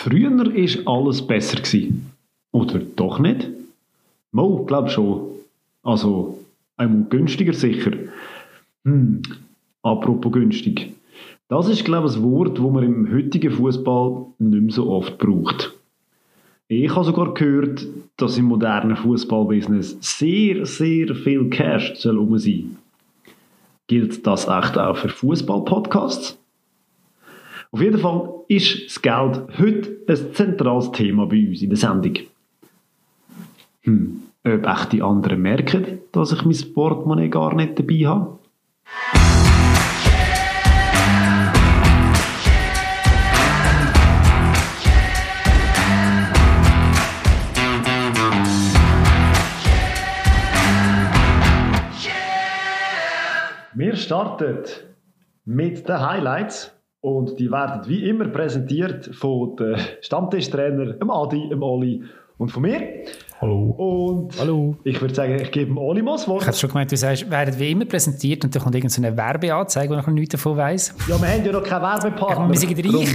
Früher war alles besser. Gewesen. Oder doch nicht? Mo, glaub schon. Also, einmal günstiger sicher. Hm, apropos günstig. Das ist, glaube ich, ein Wort, das man im heutigen Fußball nicht mehr so oft braucht. Ich habe sogar gehört, dass im modernen Fußballbusiness sehr, sehr viel Cash soll um sein. Gilt das echt auch für Fußball-Podcasts? Auf jeden Fall ist das Geld heute ein zentrales Thema bei uns in der Sendung. Hm, ob echt die anderen merken, dass ich mein Portemonnaie gar nicht dabei habe? Wir starten mit den Highlights und die werden wie immer präsentiert von den Stammtischtrainer, dem Adi, dem Oli und von mir. Hallo. Und Hallo. ich würde sagen, ich gebe dem Oli mal das Wort. Ich hätte schon gemeint, du sagst, werden wie immer präsentiert und dann kommt irgendeine Werbeanzeige, wo ich noch nichts davon weiss. Ja, wir haben ja noch keinen Werbepartner. Wir sind reich.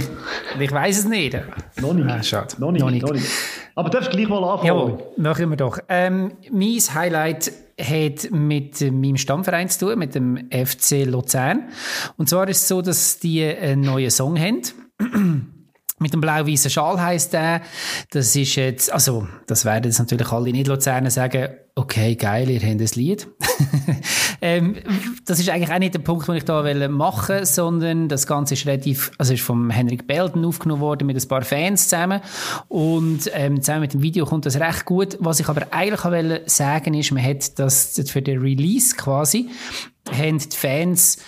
Ich weiss es nicht. Noch nicht. Ah, schade. Noch nicht, Noch nicht. noch nicht. Aber du darfst gleich mal anfangen. Jawohl, machen wir doch. Ähm, mein Highlight hat mit meinem Stammverein zu tun, mit dem FC Luzern. Und zwar ist es so, dass die einen neuen Song haben. Mit dem blau-weißen Schal heisst der. Das ist jetzt, also, das werden jetzt natürlich alle Nicht-Luzerner sagen, okay, geil, ihr habt ein Lied. ähm, das ist eigentlich auch nicht der Punkt, den ich da will machen sondern das Ganze ist relativ, also ist vom Henrik Belden aufgenommen worden mit ein paar Fans zusammen. Und ähm, zusammen mit dem Video kommt das recht gut. Was ich aber eigentlich auch wollte sagen ist, man hat das für den Release quasi haben die Fans,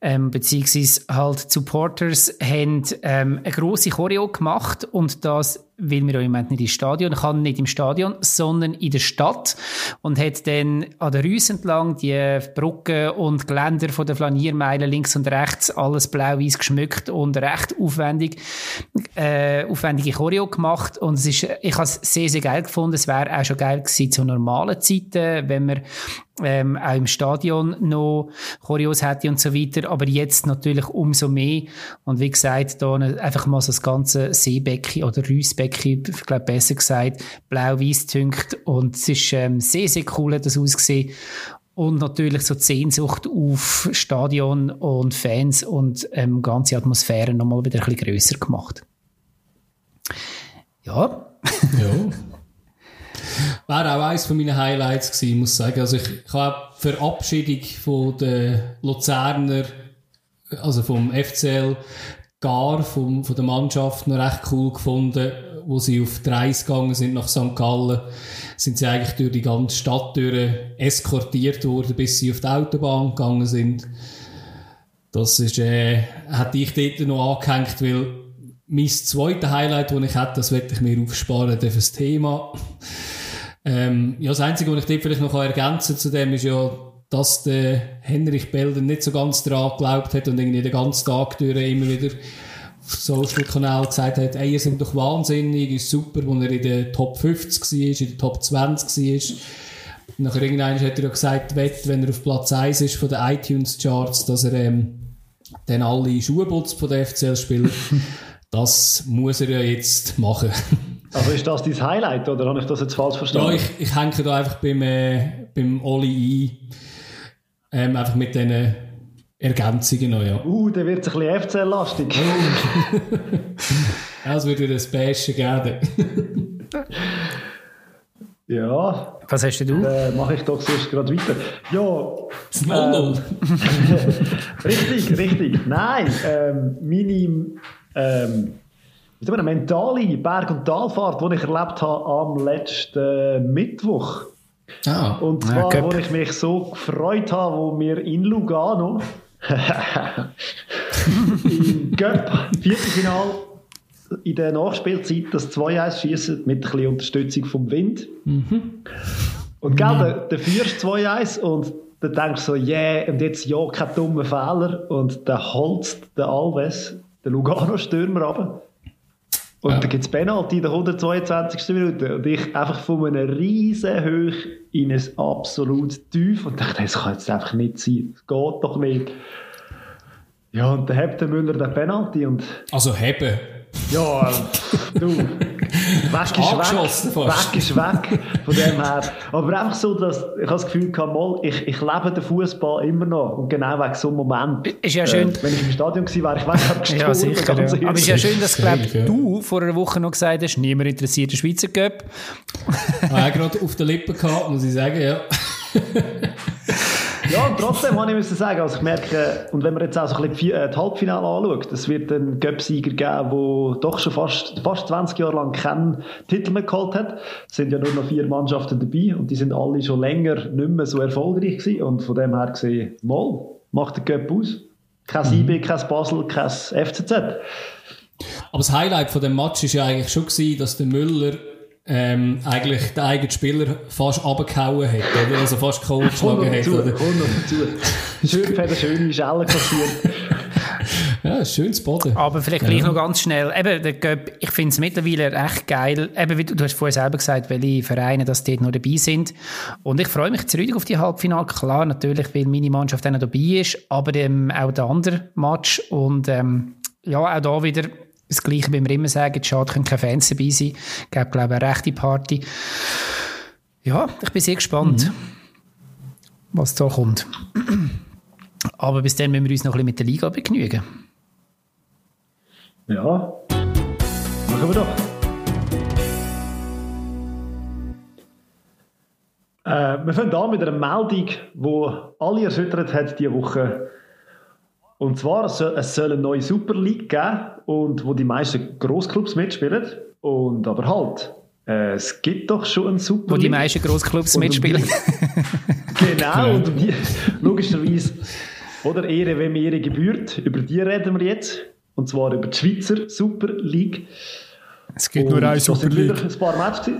ähm, beziehungsweise halt Supporters, haben ähm, eine grosse Choreo gemacht und das weil wir ja im Moment nicht im Stadion kann, nicht im Stadion, sondern in der Stadt und hat dann an der Rüse entlang die Brücken und Geländer von der Flaniermeile links und rechts alles blau-weiß geschmückt und recht aufwendig, äh, aufwendige Choreo gemacht und es ist, ich habe es sehr, sehr geil gefunden. Es wäre auch schon geil gewesen zu normalen Zeiten, wenn wir ähm, auch im Stadion noch Choreos hätte und so weiter, aber jetzt natürlich umso mehr und wie gesagt, da einfach mal so das ganze Seebecken oder Rüssbecken, ich glaube besser gesagt, blau-weiß tünkt und es ist ähm, sehr, sehr cool, hat das ausgesehen und natürlich so die Sehnsucht auf Stadion und Fans und ähm, ganze Atmosphäre nochmal wieder ein bisschen grösser gemacht. Ja, Ja. Wäre auch eines von meinen Highlights gewesen, muss ich sagen. Also ich, ich habe die Verabschiedung von den Luzerner, also vom FCL, gar vom, von der Mannschaft noch recht cool gefunden, wo sie auf die Reise gegangen sind nach St. Gallen, sind sie eigentlich durch die ganze Stadt durch eskortiert worden, bis sie auf die Autobahn gegangen sind. Das ist, äh, hätte ich dort noch angehängt, weil mein zweites Highlight, das ich hätte, das werde ich mir aufsparen für das Thema. Ähm, ja, das Einzige, was ich dort vielleicht noch ergänzen kann zu dem, ist ja, dass der Henrich Belden nicht so ganz daran geglaubt hat und irgendwie den ganzen Tag durch immer wieder Social-Kanal gesagt hat, ey, ihr seid doch wahnsinnig, ist super, wo er in der Top 50 war, in der Top 20 war. Nachher irgendwann hat er ja gesagt, wenn er auf Platz 1 ist von den iTunes-Charts, dass er ähm, dann alle Schuhe putzt von den FCL-Spielern. das muss er ja jetzt machen. Also ist das dein Highlight oder habe ich das jetzt falsch Ja, verstanden? ich, ich hänge da einfach beim, äh, beim Oli ein. Ähm, einfach mit diesen Ergänzungen noch, ja. uh, der wird ein bisschen FCL-lastig. Ja, Es würde ein Bashen geben. ja, was hast denn du? äh, mache ich doch sonst gerade weiter. Ja, Das 0-0. richtig, richtig. Nein, ähm, meine ähm, wie sagt man, eine mentale Berg- und Talfahrt, die ich erlebt habe am letzten Mittwoch. Ah, Und Ja, zwar, Cup. wo ich mich so gefreut habe, wo wir in Lugano im Viertelfinal in der Nachspielzeit das 2-1 schießen mit ein bisschen Unterstützung vom Wind. Und gell, der, der führst 2-1 und dann denkst du so, yeah, und jetzt ja, kein dummer Fehler. Und dann holzt der Alves, der Lugano-Stürmer, runter. Und Ja. dann gibt es Penalty in der 122. Minute. Und ich einfach von einem riesen Höch in ein absolut tief. Und dachte, das kann jetzt einfach nicht sein. Das geht doch nicht. Ja, und dann hebt der Müller den Penalty und also heben. Ja, du. Weg ist Angeschossen weg. fast. Weg ist weg. Von dem her. Aber einfach so, dass ich habe das Gefühl gehabt, mal, ich, ich lebe den Fußball immer noch. Und genau wegen so einem Moment. Ist ja schön. Äh, wenn ich im Stadion gewesen wäre, ich weiß, ich Ja, sicher. Ja. Aber es ist ja schön, dass glaub, ja. du vor einer Woche noch gesagt hast, niemand interessiert den Schweizer Cup. Ah, gerade auf den Lippen gehabt, muss ich sagen, ja. Ja, und trotzdem muss ich müssen sagen, also ich merke, und wenn man jetzt auch so ein bisschen die, äh, Halbfinale anschaut, es wird einen Göpsieger geben, der doch schon fast, fast 20 Jahre lang keinen Titel mehr geholt hat. Es sind ja nur noch vier Mannschaften dabei und die sind alle schon länger nicht mehr so erfolgreich gewesen. Und von dem her gesehen, mal, macht der Göpp aus. Kein IB, kein Basel, kein FCZ. Aber das Highlight von dem Match ist ja eigentlich schon gewesen, dass der Müller ähm, eigentlich den eigenen Spieler fast abgehauen hat, oder? Also fast K.O. Komm geschlagen hat, oder? komm noch dazu. Schön, hat eine schöne Schelle kassiert. Ja, schönes Boden. Aber vielleicht gleich noch ganz schnell. Eben, der Cup, ich finde es mittlerweile echt geil. Eben, wie du, du hast vorher selber gesagt, welche Vereine das dort noch dabei sind. Und ich freue mich zurück auf die Halbfinale. Klar, natürlich, weil meine Mannschaft noch dabei ist, aber ähm, auch der andere Match. Und ähm, ja, auch da wieder das Gleiche, wie wir immer sagen, schade, können keine Fans dabei sein. Es gab, glaube ich, eine rechte Party. Ja, ich bin sehr gespannt, was da kommt. Aber bis dann müssen wir uns noch ein bisschen mit der Liga begnügen. Ja, machen wir doch. Äh, wir fangen an mit einer Meldung, die alle erschüttert hat diese Woche. Und zwar, es soll, es soll eine neue Super League geben, und wo die meisten Grossclubs mitspielen. Und aber halt, äh, es gibt doch schon eine Super Wo League. die meisten Grossclubs mitspielen. die- genau, und um die, logischerweise, oder Ehre, wenn mir Ehre gebührt, über die reden wir jetzt. Und zwar über die Schweizer Super League. Es gibt Und das sind wieder ein paar Matches.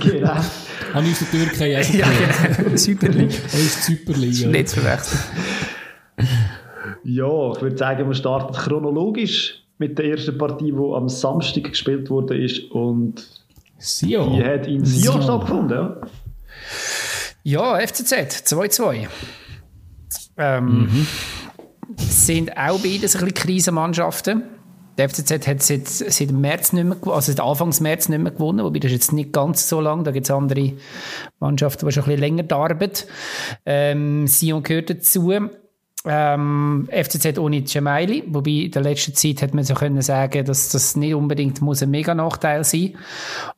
genau. Habe ich aus der Türkei auch Ja, genau. Super League. Ist die Superliga. Nicht zu verwechseln. Ja, ich würde sagen, wir starten chronologisch mit der ersten Partie, die am Samstag gespielt wurde ist und Sio. die hat in Sion stattgefunden. Ja. Ja, FCZ 2-2. Ähm, Sind auch beides ein bisschen Krisenmannschaften. Der FCZ hat seit, seit März nicht mehr, also seit Anfangs März nicht mehr gewonnen, wobei das ist jetzt nicht ganz so lang. Da gibt es andere Mannschaften, die schon ein bisschen länger darben. Ähm, Sion gehört dazu. Ähm, FCZ ohne Gemaili, wobei in der letzten Zeit hat man so können sagen, dass das nicht unbedingt muss ein mega Nachteil sein.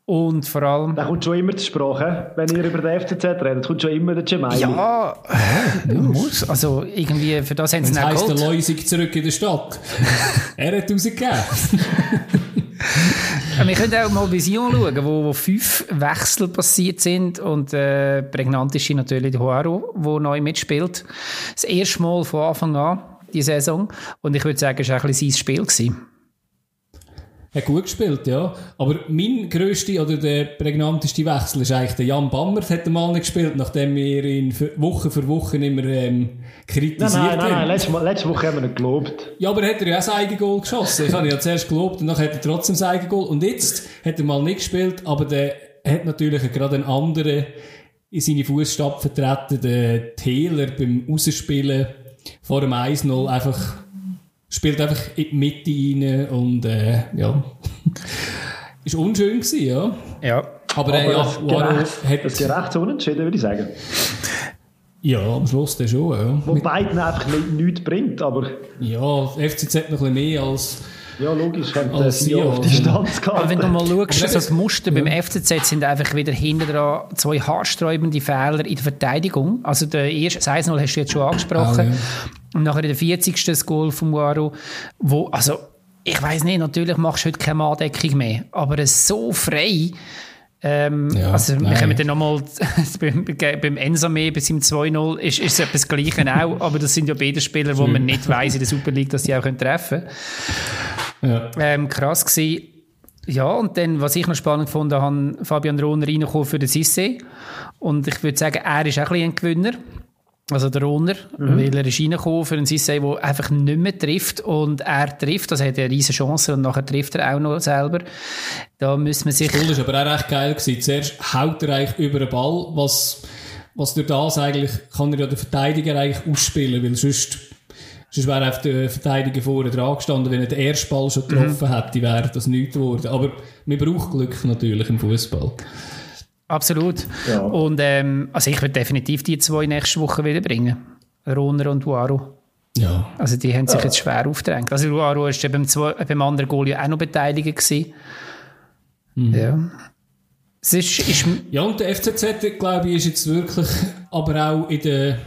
Und vor allem Da kommt schon immer zur Sprache, wenn ihr über den FCZ redet, kommt schon immer der Gemaili. Ja, muss. Also irgendwie, für das haben sie auch heisst, der. Leusig zurück in der Stadt. er hat rausgegeben. Wir können auch mal bei Sion schauen, wo, wo fünf Wechsel passiert sind und äh, prägnant ist hier natürlich Huaro, der neu mitspielt. Das erste Mal von Anfang an, die Saison. Und ich würde sagen, es war ein bisschen sein Spiel. Gewesen. Hat gut gespielt, ja. Aber mein grösster oder der prägnanteste Wechsel ist eigentlich der Jan Bammert, hat mal nicht gespielt, nachdem wir ihn Woche für Woche immer ähm, kritisiert Nein, nein, nein, nein. Letzte, letzte Woche haben wir nicht gelobt. Ja, aber hat er ja auch sein Eigengoal geschossen. Ich habe ihn ja zuerst gelobt und dann hat er trotzdem sein Eigengoal. Und jetzt hat er mal nicht gespielt, aber der hat natürlich gerade einen anderen in seine Fußstapfen vertreten, der Taylor beim Rausspielen vor dem 1-0 einfach spielt einfach in die Mitte rein und äh, ja. ist unschön gewesen, ja. Ja. Aber, äh, ja, ein Waro gerechtes, ein hat... gerechtes Unentschieden, würde ich sagen. Ja, am Schluss dann schon, ja. Wo beiden einfach nicht, nichts bringt, aber Ja, FCZ noch ein bisschen mehr als... ja, logisch, haben die Als Sion auf Sion. Distanz Aber gehabt. wenn du mal schaust, Aber so eben- die Muster beim FCZ sind einfach wieder hinten dran zwei haarsträubende Fehler in der Verteidigung. Also der erste, das 1-0 hast du jetzt schon angesprochen. Ah, ja. Und nachher in der 40. das Goal von Muaro, wo, also, ich weiß nicht, natürlich machst du heute keine Andeckung mehr, aber es so frei, ähm, Ja, also wir nein. kommen dann nochmal beim, beim Ensame bis im 2-0 ist, ist es etwas Gleiche auch, aber das sind ja beide Spieler, wo man nicht weiß in der Super League, dass die auch können treffen können. Ja. Ähm, krass gewesen. Ja, und dann, was ich noch spannend fand, da haben Fabian Rohner reingekommen für den Sisse. Und ich würde sagen, er ist auch ein ein Gewinner. Also der Rohner, weil er ist reingekommen für einen Sisse, der einfach nicht mehr trifft. Und er trifft, also er hat eine riesige Chance und nachher trifft er auch noch selber. Da müssen wir sich... Goal ist aber auch recht geil gewesen. Zuerst haut er eigentlich über den Ball, was, was durch das eigentlich, kann er ja den Verteidiger eigentlich ausspielen, weil sonst Sonst wäre auf der Verteidiger vorne dran gestanden, wenn er den ersten Ball schon getroffen mhm. hätte, wäre das nichts geworden. Aber man braucht Glück natürlich im Fußball. Absolut. Ja. Und ähm, also ich würde definitiv die zwei nächste Woche wieder bringen. Roner und Uaru. Ja. Also die haben sich ja. jetzt schwer aufgedrängt. Also Uaru war ja beim, zwei, beim anderen Goal ja auch noch beteiligt gewesen. Mhm. Ja. Es ist, ist ja, und der FCZ, glaube ich, ist jetzt wirklich aber auch in der,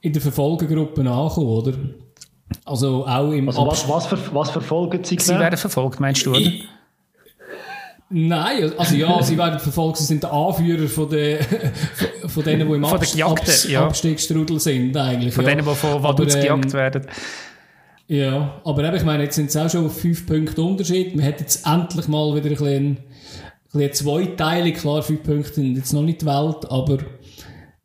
in der Verfolgergruppe angekommen, oder? Also auch im also was, was, ver, was verfolgen Sie Sie werden verfolgt, meinst du, oder? Ich, Nein, also ja, sie werden verfolgt, sie sind der Anführer von, den, von denen, die im von Abst Abs ja. Abstiegsstrudel sind eigentlich. Von ja. denen, die von Vaduz ähm, gejagt werden. Ja, aber eben, ich meine, jetzt sind es auch schon fünf Punkte Unterschied. Man hat jetzt endlich mal wieder ein bisschen, ein bisschen zweiteilig. Klar, fünf Punkte sind jetzt noch nicht die Welt, aber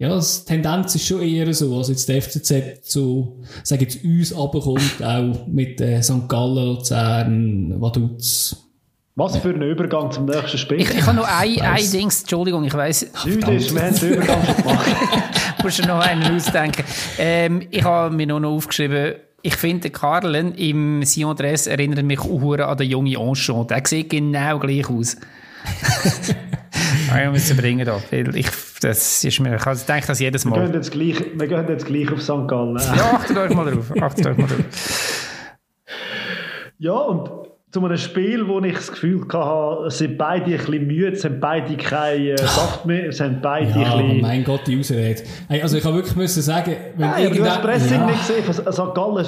ja, die Tendenz ist schon eher so. Also jetzt der FCZ zu, sagen jetzt uns runterkommt, auch mit äh, St. Gallen, Luzern, Vaduz. Was für ein Übergang zum nächsten Spiel. Ich, ich habe noch ein, ein Ding, Entschuldigung, ich weiss. Nichts ist, wir haben den Übergang schon gemacht. musst du noch einen ausdenken. Ähm, ich habe mir noch aufgeschrieben, ich finde, Karlen im Sion Dress erinnert mich auch an den jungen Anchon. Der sieht genau gleich aus. ich muss bringen da. Ich, das ist mir, ich denke das jedes Mal. Wir gehen jetzt gleich, wir gehen jetzt gleich auf St. Gallen. Ja, achtet euch mal drauf. Achtet euch mal drauf. Ja, und zu einem Spiel, wo ich das Gefühl hatte, es sind beide ein bisschen müde, es haben beide keine äh, Saft mehr, haben beide ja, ein bisschen... mein Gott, die Ausrede. Hey, also ich habe wirklich müssen sagen... Wenn Nein, du hast das Pressing ja. nicht gesehen, St. Gallen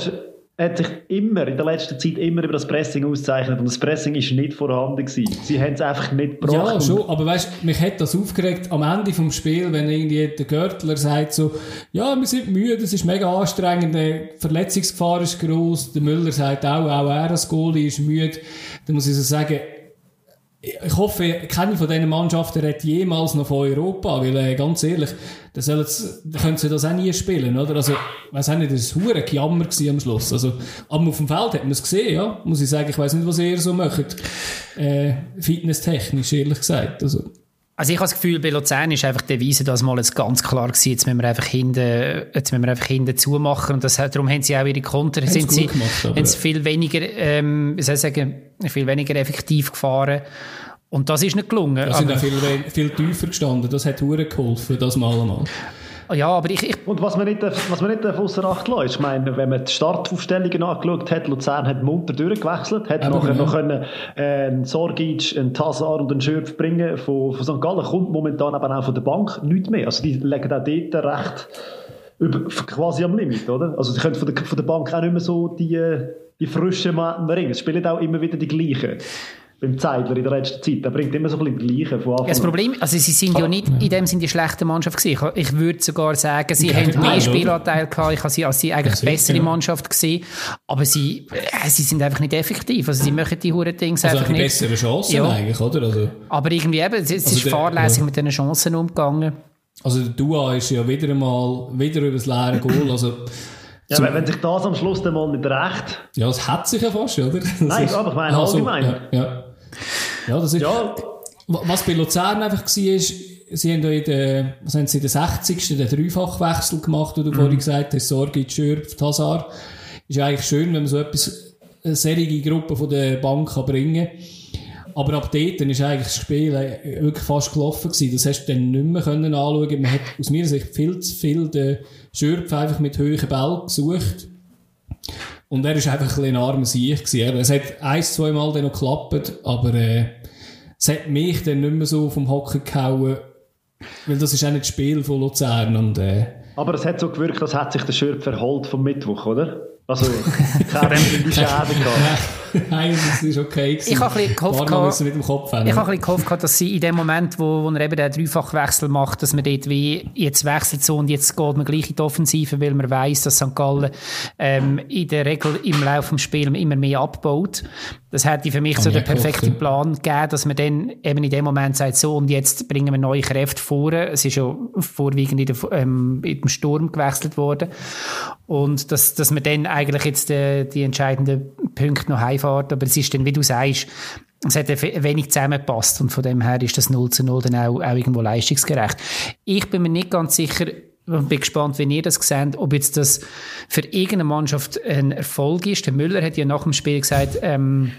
hat sich immer, in der letzten Zeit immer über das Pressing auszeichnet und das Pressing ist nicht vorhanden gewesen. Sie haben es einfach nicht gebracht. Ja, schon, aber weißt, mich hat das aufgeregt am Ende vom Spiel, wenn irgendwie der Görtler sagt so, ja, wir sind müde, es ist mega anstrengend, die Verletzungsgefahr ist groß, der Müller sagt auch, auch er als Goalie ist müde, dann muss ich so sagen, ich hoffe, keine von diesen Mannschaften redet jemals noch von Europa, weil, äh, ganz ehrlich, dann, sollen können sie das auch nie spielen, oder? Also, weiss auch nicht, das war ein Jammer am Schluss. Also, aber auf dem Feld hat man es gesehen, ja. Muss ich sagen, ich weiss nicht, was ihr so macht. Äh, fitnesstechnisch, ehrlich gesagt. Also. Also ich habe das Gefühl, bei Luzern ist einfach die Devise das mal jetzt ganz klar gewesen, jetzt müssen wir einfach hinten, jetzt müssen wir einfach hinten zumachen und das, darum haben sie auch ihre Konter, sind sie, gemacht, haben sie viel weniger, ähm, wie soll ich sagen, viel weniger effektiv gefahren und das ist nicht gelungen. Da sind auch viel, viel tiefer gestanden, das hat geholfen, das mal einmal. Ja, aber ich, ich Und was man nicht, was man nicht außer Acht ich meine, wenn man die Startaufstellungen angeschaut hat, Luzern hat munter durchgewechselt, hat aber nachher ja. noch können, äh, einen Sorgic, einen Tazar und einen Schürf bringen von, von St. Gallen, kommt momentan aber auch von der Bank nichts mehr. Also die legen auch dort recht über, quasi am Limit, oder? Also sie können von der, von der Bank auch nicht mehr so die, die frischen Mann bringen. Es spielen auch immer wieder die gleichen beim Zeidler in der letzten Zeit. Der bringt immer so ein bisschen Gleiche von Anfang Das Problem, also sie sind ja nicht in dem Sinne die schlechte Mannschaft gewesen. Ich, ich würde sogar sagen, sie ja, haben mehr Spielanteil gehabt. Ich habe sie als sie eigentlich ja, bessere ja. Mannschaft gesehen. Aber sie, äh, sie sind einfach nicht effektiv. Also sie machen die Huren Dings also einfach nicht. bessere Chancen ja. eigentlich, oder? Also, aber irgendwie eben, es, es also ist der, fahrlässig mit diesen Chancen umgegangen. Also der Dua ist ja wieder einmal wieder über das leere Goal. Also ja, so, wenn sich das am Schluss dann mal nicht recht. Ja, es hat sich ja fast, oder? Das Nein, ist, aber ich meine allgemein. So, ja, ja. Ja, das ist, ja. Was bei Luzern einfach war, ist, sie haben ja in der, was haben sie, in der 60. den Dreifachwechsel gemacht, wo du mhm. vorhin gesagt hast, Sorge, Schürp, Hazard. Ist eigentlich schön, wenn man so etwas, eine serige Gruppe von der Bank kann bringen kann. Aber ab dort ist eigentlich das Spiel äh, wirklich fast gelaufen gewesen. Das hast du dann nicht mehr können anschauen. Man hat aus meiner Sicht viel zu viel den Schürpf einfach mit hohen Bällen gesucht. Und er war einfach ein bisschen ein armer Sieg. Gewesen. Es hat ein, zwei Mal dann noch geklappt, aber äh, es hat mich dann nicht mehr so vom Hocken gehauen, weil das ist auch nicht das Spiel von Luzern. Und, äh, aber es hat so gewirkt, als hätte sich der Schürf verholt vom Mittwoch, oder? Also, keine die Schäden gehabt. Nein, das ist okay. Gewesen. Ich habe ein bisschen gehofft, gehabt, ich habe ein bisschen gehofft, dass sie in dem Moment, wo, wo er eben den Dreifachwechsel macht, dass man dort wie, jetzt wechselt so und jetzt geht man gleich in die Offensive, weil man weiß, dass St. Gallen ähm, in der Regel im Laufe des Spiels immer mehr abbaut. Das hätte für mich Kann so den perfekten Plan gegeben, dass man dann eben in dem Moment sagt, so und jetzt bringen wir neue Kräfte vor. Es ist ja vorwiegend in, der, ähm, in dem Sturm gewechselt worden. Und dass, dass man dann eigentlich jetzt die, äh, die entscheidenden Punkte noch heimfährt. Aber es ist dann, wie du sagst, es hat wenig zusammengepasst und von dem her ist das 0 zu 0 dann auch, auch irgendwo leistungsgerecht. Ich bin mir nicht ganz sicher, ich bin gespannt, wie ihr das seht, ob jetzt das für irgendeine Mannschaft ein Erfolg ist. Der Müller hat ja nach dem Spiel gesagt, ähm,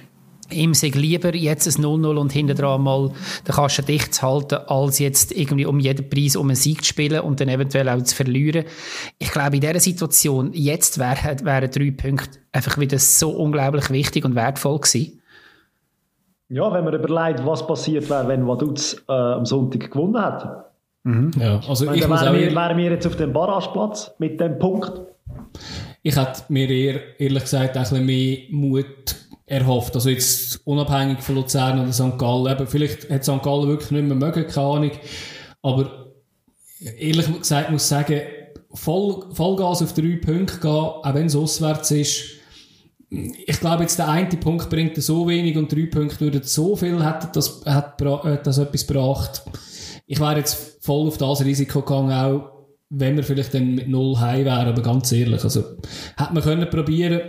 ihm sei lieber jetzt ein 0-0 und hinten dran mal den Kasten dicht zu halten, als jetzt irgendwie um jeden Preis um einen Sieg zu spielen und dann eventuell auch zu verlieren. Ich glaube, in dieser Situation, jetzt wären, wären drei Punkte einfach wieder so unglaublich wichtig und wertvoll gewesen. Ja, wenn man überlegt, was passiert wäre, wenn Vaduz äh, am Sonntag gewonnen hätte. Mhm. Ja, also ich wären wir, wären wir jetzt auf dem Barrageplatz mit dem Punkt. Ich hätte mir eher, ehrlich gesagt, ein bisschen mehr Mut erhofft. Also jetzt unabhängig von Luzern oder St. Gallen. Eben, vielleicht hat St. Gallen wirklich nicht mehr mögen, keine Ahnung. Aber ehrlich gesagt muss ich sagen, voll, Vollgas auf drei Punkte gehen, auch wenn es auswärts ist. Ich glaube, jetzt der eine Punkt bringt so wenig und drei Punkte würden so viel, hätte das, hätte das etwas gebracht. Ich wäre jetzt voll auf das Risiko gegangen, auch wenn wir vielleicht dann mit null heim wären, aber ganz ehrlich, also, hätte man können probieren,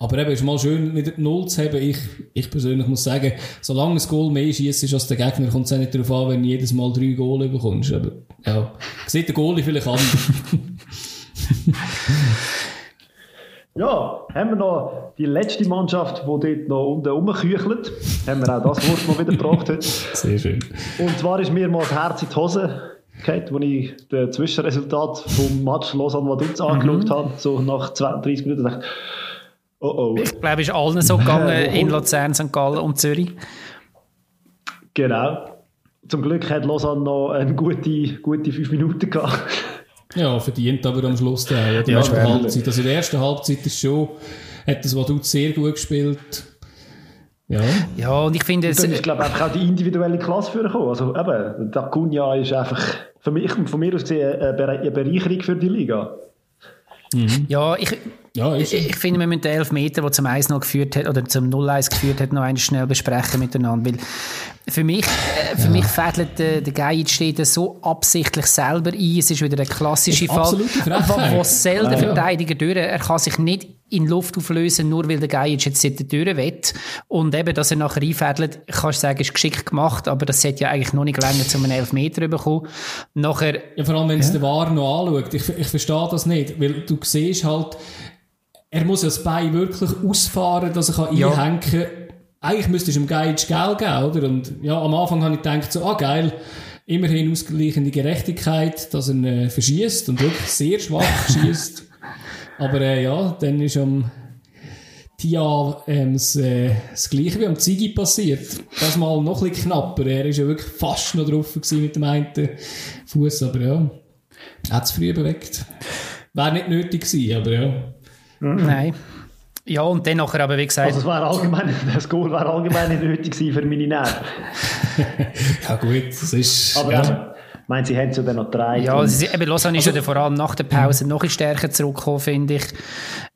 aber eben, ist mal schön, wieder Null zu haben. Ich, ich persönlich muss sagen, solange ein Goal mehr schießt als der Gegner, kommt es auch nicht darauf an, wenn du jedes Mal drei Goal bekommst. Aber, ja, sieht der Goalie vielleicht an. ja, haben wir noch die letzte Mannschaft, die dort noch unten rumküchelt. Haben wir auch das Wort mal wieder gebracht heute. Sehr schön. Und zwar ist mir mal das Herz in die Hose gehabt, als ich das Zwischenresultat vom Match Lausanne-Vaduz mhm. angeschaut habe. So nach 32 Minuten dachte ich, Oh oh. Ich glaube, es ist allen so gegangen in Luzern, St. Gallen und Zürich. Genau. Zum Glück hat Lausanne noch eine gute, gute fünf Minuten gehabt. Ja, verdient aber am Schluss der, die ja, erste Halbzeit. Also in der ersten Halbzeit ist schon, hat das Vaduz sehr gut gespielt. Ja. Ja, und ich finde es... Ich glaube einfach auch die individuelle Klasse für gekommen. Also eben, der Cunha ist einfach, für mich, von mir aus gesehen, eine Bereicherung für die Liga. Mhm. Ja, ich, ja, ich, ich finde, wir müssen den Elfmeter, der zum 1 noch geführt hat, oder zum 0-1 geführt hat, noch einmal schnell besprechen miteinander. Weil für mich, äh, für ja. mich fädelt der, der Gajic steht so absichtlich selber ein. Es ist wieder der klassische Fall, wo, wo selten ja, Verteidiger durch. Er kann sich nicht in Luft auflösen, nur weil der Gajic jetzt der Tür will. Und eben, dass er nachher einfädelt, kannst du sagen, ist geschickt gemacht, aber das sollte ja eigentlich noch nicht länger zu einem Elfmeter bekommen. Nachher, ja, vor allem, wenn es ja. der War noch anschaut. Ich, ich verstehe das nicht, weil du siehst halt, er muss ja das Bein wirklich ausfahren, dass er kann ja. einhängen kann. Eigentlich müsste es ihm Geiz Geld geben, oder? Und ja, am Anfang habe ich gedacht, so, ah, geil, immerhin ausgleichende Gerechtigkeit, dass er äh, verschießt und wirklich sehr schwach schießt. Aber äh, ja, dann ist am Tia ähm, das, äh, das Gleiche wie am Ziggy passiert. Das mal noch ein bisschen knapper. Er war ja wirklich fast noch drauf mit dem einen Fuß, aber ja, hat es früh bewegt. Wäre nicht nötig gewesen, aber ja. Mhm. Nein. Ja, und dann nachher aber, wie gesagt... Also es war allgemein, das Goal war allgemein nicht nötig für meine Nerven. ja gut, das ist... Aber ja. ja. Ich meine, sie haben ja dann noch drei. Ja, sie, eben, Lausanne also, ist ja vor allem nach der Pause noch ein stärker zurückgekommen, finde ich.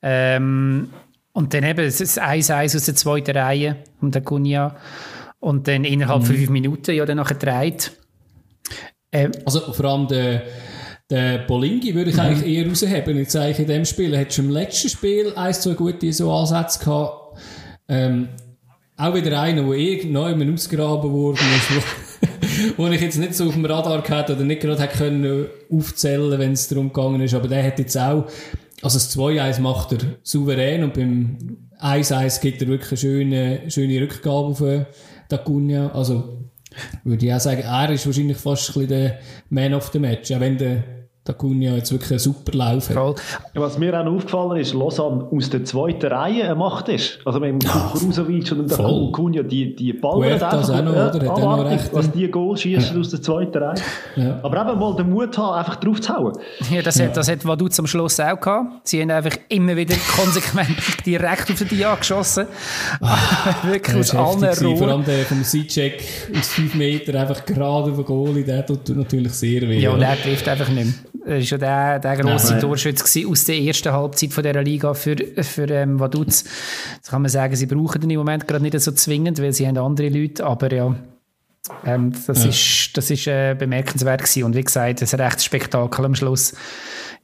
Ähm, und dann eben das 1-1 aus der zweiten Reihe und der Cunha. Und dann innerhalb von mhm. fünf Minuten ja dann nachher gedreht. Ähm, also vor allem der der Bolingi würde ich mhm. eigentlich eher rausheben, jetzt eigentlich in dem Spiel. Er hat schon im letzten Spiel ein, zwei gute so Ansätze gehabt. Ähm, auch wieder einer, der irgendwann ausgraben wurde, wo, wo ich jetzt nicht so auf dem Radar hatte oder nicht gerade hätte können aufzählen, wenn es darum gegangen ist. Aber der hat jetzt auch, also das 2-1 macht er souverän und beim 1-1 gibt er wirklich eine schöne, schöne Rückgabe auf Dacunia. Also, würde ich auch sagen, er ist wahrscheinlich fast ein bisschen der Man of the Match, auch wenn der da Cunha jetzt wirklich einen super Lauf hat. Was mir auch aufgefallen ist, Lausanne aus der zweiten Reihe eine Macht ist. Also mit dem Krusovic und dem Cunha, die, die Ballern einfach, auch noch, oder? Hat noch recht, was die Goal schießen ja. aus der zweiten Reihe. Ja. Aber eben mal den Mut haben, einfach drauf zu hauen. Ja, das, ja. Hat, das hat Vaduz am Schluss auch gehabt. Sie haben einfach immer wieder konsequent direkt auf die angeschossen. Ah, wirklich aus allen Rohren. Vor allem der vom Sidecheck aus 5 Meter einfach gerade auf den Goalie, der tut natürlich sehr weh. Ja, und er trifft einfach nicht mehr. Er war ja der, der grosse Torschütze aus der ersten Halbzeit von dieser Liga für, für ähm, Vaduz. Jetzt kann man sagen, sie brauchen ihn im Moment gerade nicht so zwingend, weil sie haben andere Leute, aber ja, ähm, das, ja. ist, das ist äh, bemerkenswert gewesen. Und wie gesagt, ein rechtes Spektakel am Schluss.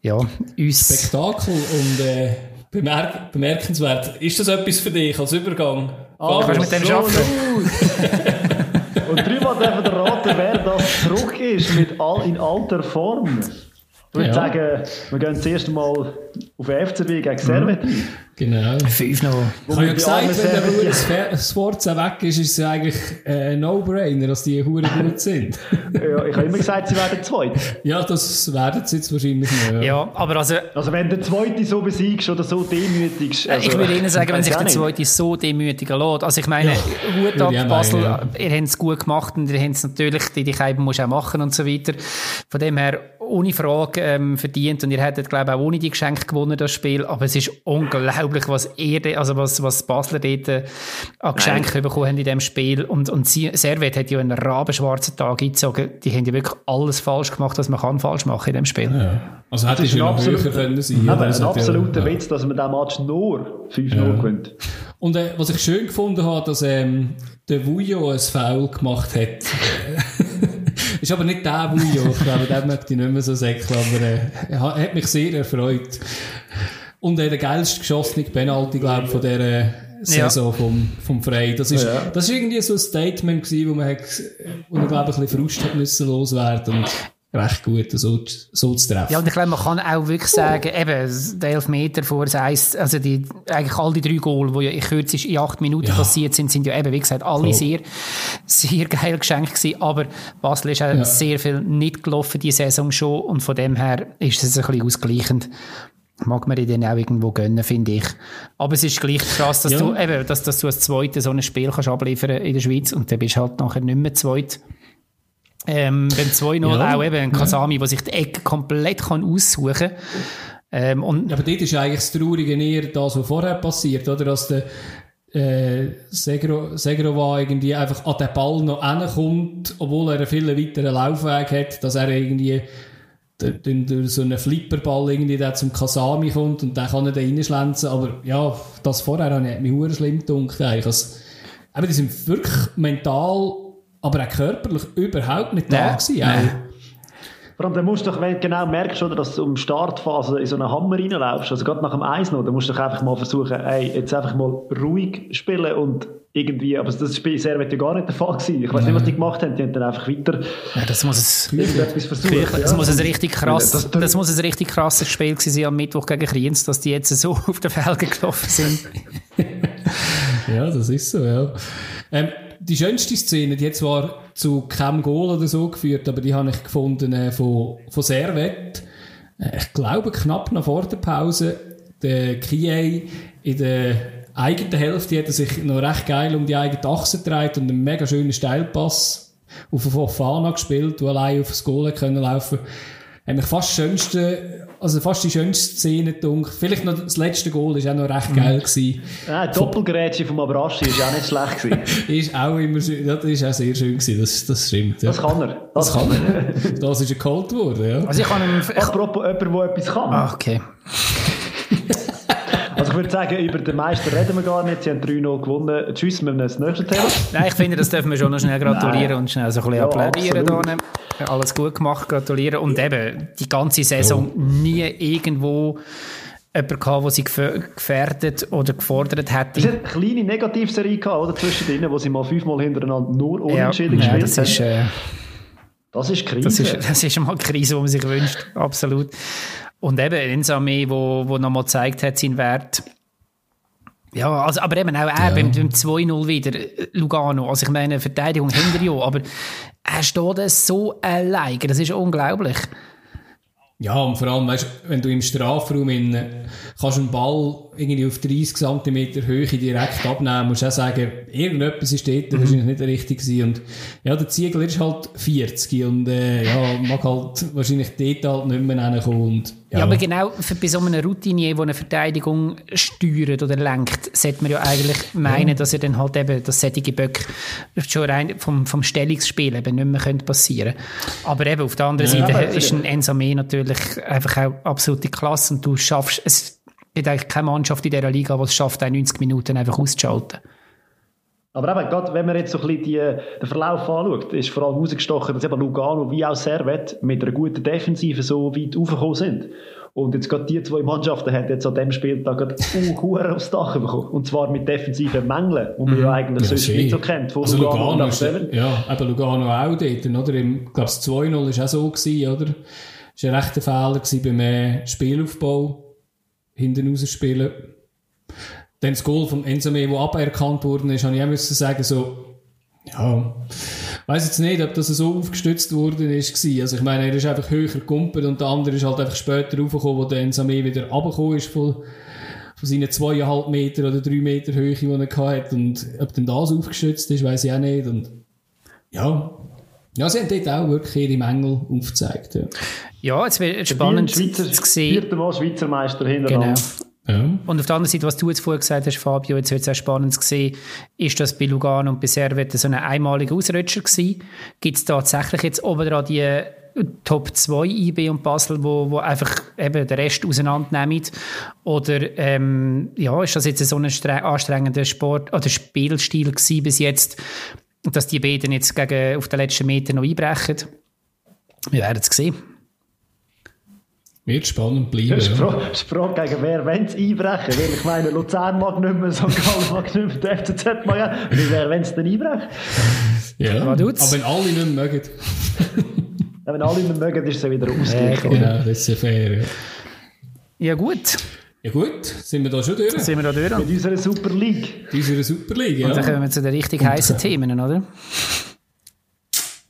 Ja, uns... Spektakel und äh, bemerk bemerkenswert. Ist das etwas für dich als Übergang? Ah, kannst du mit dem so arbeiten? und dreimal dürfen wir raten, wer das zurück ist mit all, in alter Form. Ich würde Ja. sagen, wir gehen zuerst mal auf den FCB gegen Servet ein. Genau. 5 noch. Ich habe ja gesagt, wenn der Servet- Sforza weg ist, ist es eigentlich ein No-Brainer, dass die Hure gut sind. Ja, ich habe immer gesagt, sie werden zweit. ja, das werden sie jetzt wahrscheinlich noch. Ja. Ja, aber also, Also wenn der Zweite so besiegst oder so demütigst... Also, ich würde Ihnen sagen, wenn sich ich der nicht. Zweite so demütigen lässt. Also ich meine, Hut würde ab, Basel, meinen, ihr habt es gut gemacht und ihr habt es natürlich, die, die Scheiben musst du auch machen und so weiter. Von dem her, ohne Frage ähm, verdient und ihr hättet, glaube ich, auch ohne die Geschenke gewonnen, das Spiel. Aber es ist unglaublich, was ihr, also was, was die Basler dort äh, an Geschenken bekommen haben in diesem Spiel. Und, und Servet hat ja einen rabenschwarzen Tag eingezogen. Die haben ja wirklich alles falsch gemacht, was man kann falsch machen in diesem Spiel. Ja. Also hätte ist schon ein noch absolut- höher können sein. Ein Das hat ja- absoluter ja. Witz, dass man diesen Match nur 5-0 gewinnt. Und äh, was ich schön gefunden habe, dass ähm, der Vujo ein Foul gemacht hat. ist aber nicht der ich glaube, den möchte ich nicht mehr so sagen, aber äh, er hat mich sehr erfreut. Und äh, der geilste geschossene Penalty, glaube ich, von dieser Saison vom, vom Frey. Das ist, Ja. das ist irgendwie so ein Statement gewesen, wo man, hat, wo man glaube ich, ein bisschen Frust hat müssen loswerden und recht gut so, so zu treffen. Ja, und ich glaube, man kann auch wirklich sagen, eben, der Elfmeter vor das Eis, also die, eigentlich all die drei Goal, die ja in kürzest in acht Minuten Ja. passiert sind, sind ja eben, wie gesagt, alle Voll. sehr, sehr geil geschenkt gewesen. Aber Basel ist auch Ja. sehr viel nicht gelaufen, die Saison schon. Und von dem her ist es ein bisschen ausgleichend. Mag man denen auch irgendwo gönnen, finde ich. Aber es ist gleich krass, dass Ja. du, eben, dass, dass du als Zweiter so ein Spiel kannst abliefern in der Schweiz und dann bist du halt nachher nicht mehr Zweit. Ähm, beim 2-0 Ja. auch eben ein Kasami, der sich die Ecke komplett kann aussuchen kann. Ähm, und Ja, aber dort ist eigentlich das Traurige eher das, was vorher passiert, oder? Dass der äh, Segro, Segrova irgendwie einfach an den Ball noch hinkommt, obwohl er einen viel weiteren Laufweg hat, dass er irgendwie durch so einen Flipperball irgendwie der zum Kasami kommt und dann kann er da reinschlänzen. Aber ja, das vorher hat mich schlimm eigentlich. Also, aber die sind wirklich mental, aber auch körperlich überhaupt nicht da gewesen. nein. Vor allem, dann musst du doch, wenn du genau merkst, oder, dass du um Startphase in so einen Hammer reinlaufst, also gerade nach dem 1 noch, dann musst du doch einfach mal versuchen, ey, jetzt einfach mal ruhig spielen und irgendwie, aber das Spiel Servet ja gar nicht der Fall gewesen. Ich weiß nicht, was die gemacht haben, die haben dann einfach weiter ja, das muss es, irgendetwas versucht. das ja. muss ein richtig krass, Das- das, das- muss ein richtig krasses Spiel gewesen sein am Mittwoch gegen Kriens, dass die jetzt so auf den Felgen gelaufen sind. Ja, das ist so, ja. Ähm, die schönste Szene, die hat zwar zu keinem Goal oder so geführt, aber die habe ich gefunden äh, von, von Servet. Äh, ich glaube, knapp noch vor der Pause. Der Kiei in der eigenen Hälfte hat er sich noch recht geil um die eigene Achse gedreht und einen mega schönen Steilpass auf Fofana gespielt, der allein auf das Goal laufen hat mich fast das schönste, also fast die schönste Szene gedunkt. Vielleicht noch das letzte Goal ist auch noch recht geil gewesen. Ja, die Doppelgerätsche vom Abraschi ist auch nicht schlecht gewesen. Ist auch immer schön, das ist auch sehr schön gewesen, das, das stimmt. Ja. Das kann er. Das, Das kann er. Das ist geholt worden, ja. Also ich kann ihm, ich, Apropos jemand, der etwas kann. ah, okay. Also ich würde sagen, über den Meister reden wir gar nicht. Sie haben 3-0 gewonnen. Tschüss, wir nehmen das nächste Thema. Nein, ich finde, das dürfen wir schon noch schnell gratulieren und schnell so ein bisschen Ja, applaudieren. absolut. Da. Alles gut gemacht, gratulieren. Und eben, die ganze Saison nie irgendwo jemand gehabt, der sie gef- gefährdet oder gefordert Es hätte. hat eine kleine Negativserie gehabt, oder? Zwischendrin, wo sie mal fünfmal hintereinander nur Ja, unentschieden ja, gespielt das ist, äh, Das ist Krise. das, ist, das ist mal Krise, die man sich wünscht. Absolut. Und eben Ensame, wo, wo nochmal gezeigt hat, seinen Wert. Ja, also, aber eben auch er beim, beim 2-0 wieder, äh, Lugano. Also ich meine, Verteidigung hinter ja, aber er steht da so alleine. Das ist unglaublich. Ja, und vor allem, weißt, wenn du im Strafraum in, kannst einen Ball irgendwie auf 30 cm Höhe direkt abnehmen, musst du auch sagen, irgendetwas ist dort wahrscheinlich nicht richtig gewesen. Und ja, der Ziegler ist halt 40 und äh, ja, mag halt wahrscheinlich dort halt nicht mehr hinkommen. Und, Ja, aber genau für, bei so einem Routinier, der eine Verteidigung steuert oder lenkt, sollte man ja eigentlich meinen, dass er dann halt eben das sättige Böck schon rein vom, vom Stellungsspiel eben nicht mehr könnte passieren Aber eben auf der anderen Ja, Seite ist ein Ensame natürlich einfach auch absolute Klasse und du schaffst, es gibt eigentlich keine Mannschaft in dieser Liga, die es schafft, auch 90 Minuten einfach auszuschalten. Aber eben, gerade wenn man jetzt so ein bisschen die, den Verlauf anschaut, ist vor allem rausgestochen, dass eben Lugano wie auch Servet mit einer guten Defensive so weit aufgekommen sind. Und jetzt gerade die zwei Mannschaften haben jetzt an dem Spieltag gerade uh, aufs Dach bekommen. Und zwar mit defensiven Mängeln, die man ja eigentlich Ja, sonst nicht so kennt. Von also Lugano, Lugano, ist, ja, eben Lugano auch dort, oder? Im, ich glaube, das 2-0 ist auch so gewesen, oder? war ein rechter Fehler beim äh, Spielaufbau. Hinten raus spielen. Dann das Goal von Enzame, das aberkannt worden ist, habe ich auch müssen sagen, so, ja, weiss jetzt nicht, ob das so aufgestützt worden ist. Also ich meine, er ist einfach höher gekumpelt und der andere ist halt einfach später raufgekommen, wo der Enzame wieder runtergekommen ist von, von seinen zweieinhalb Meter oder drei Meter Höhe, die er hatte. Und ob denn das aufgestützt ist, weiß ich auch nicht. Und ja, ja, sie haben dort auch wirklich ihre Mängel aufgezeigt. Ja, ja es wird spannend Schweizer, zu sehen. Vierter Mal Schweizer Meister hintereinander. Genau. Ja. Und auf der anderen Seite, was du jetzt vorher gesagt hast, Fabio, jetzt wird es auch spannend zu sehen, ist das bei Lugano und bei Servet so ein einmaliger Ausrutscher gewesen? Gibt es tatsächlich jetzt oben dran die Top 2 IB und Basel, wo, wo einfach eben den Rest auseinandernehmen? Oder ähm, ja, ist das jetzt so ein anstrengender Sport oder Spielstil gewesen bis jetzt, dass die beiden jetzt gegen, auf den letzten Meter noch einbrechen? Wir werden es sehen. Wird spannend bleiben. Ist ja. die Frage, Frage gegen wer wenn es einbrechen. Weil ich meine, Luzern mag nicht mehr, St. Gallen mag nicht mehr, der FCZ mag ja. Wie wer wenn es dann einbrechen? Ja. Aber wenn alle nicht mehr mögen. Ja, wenn alle nicht mögen, ist es ja wieder ausgeglichen. Äh, Genau, das ist ja fair. Ja. Ja gut, ja gut, sind wir da schon durch? sind wir da durch. Mit unserer Super League. In unserer Superliga, Und dann ja. kommen wir zu den richtig heißen Themen, oder?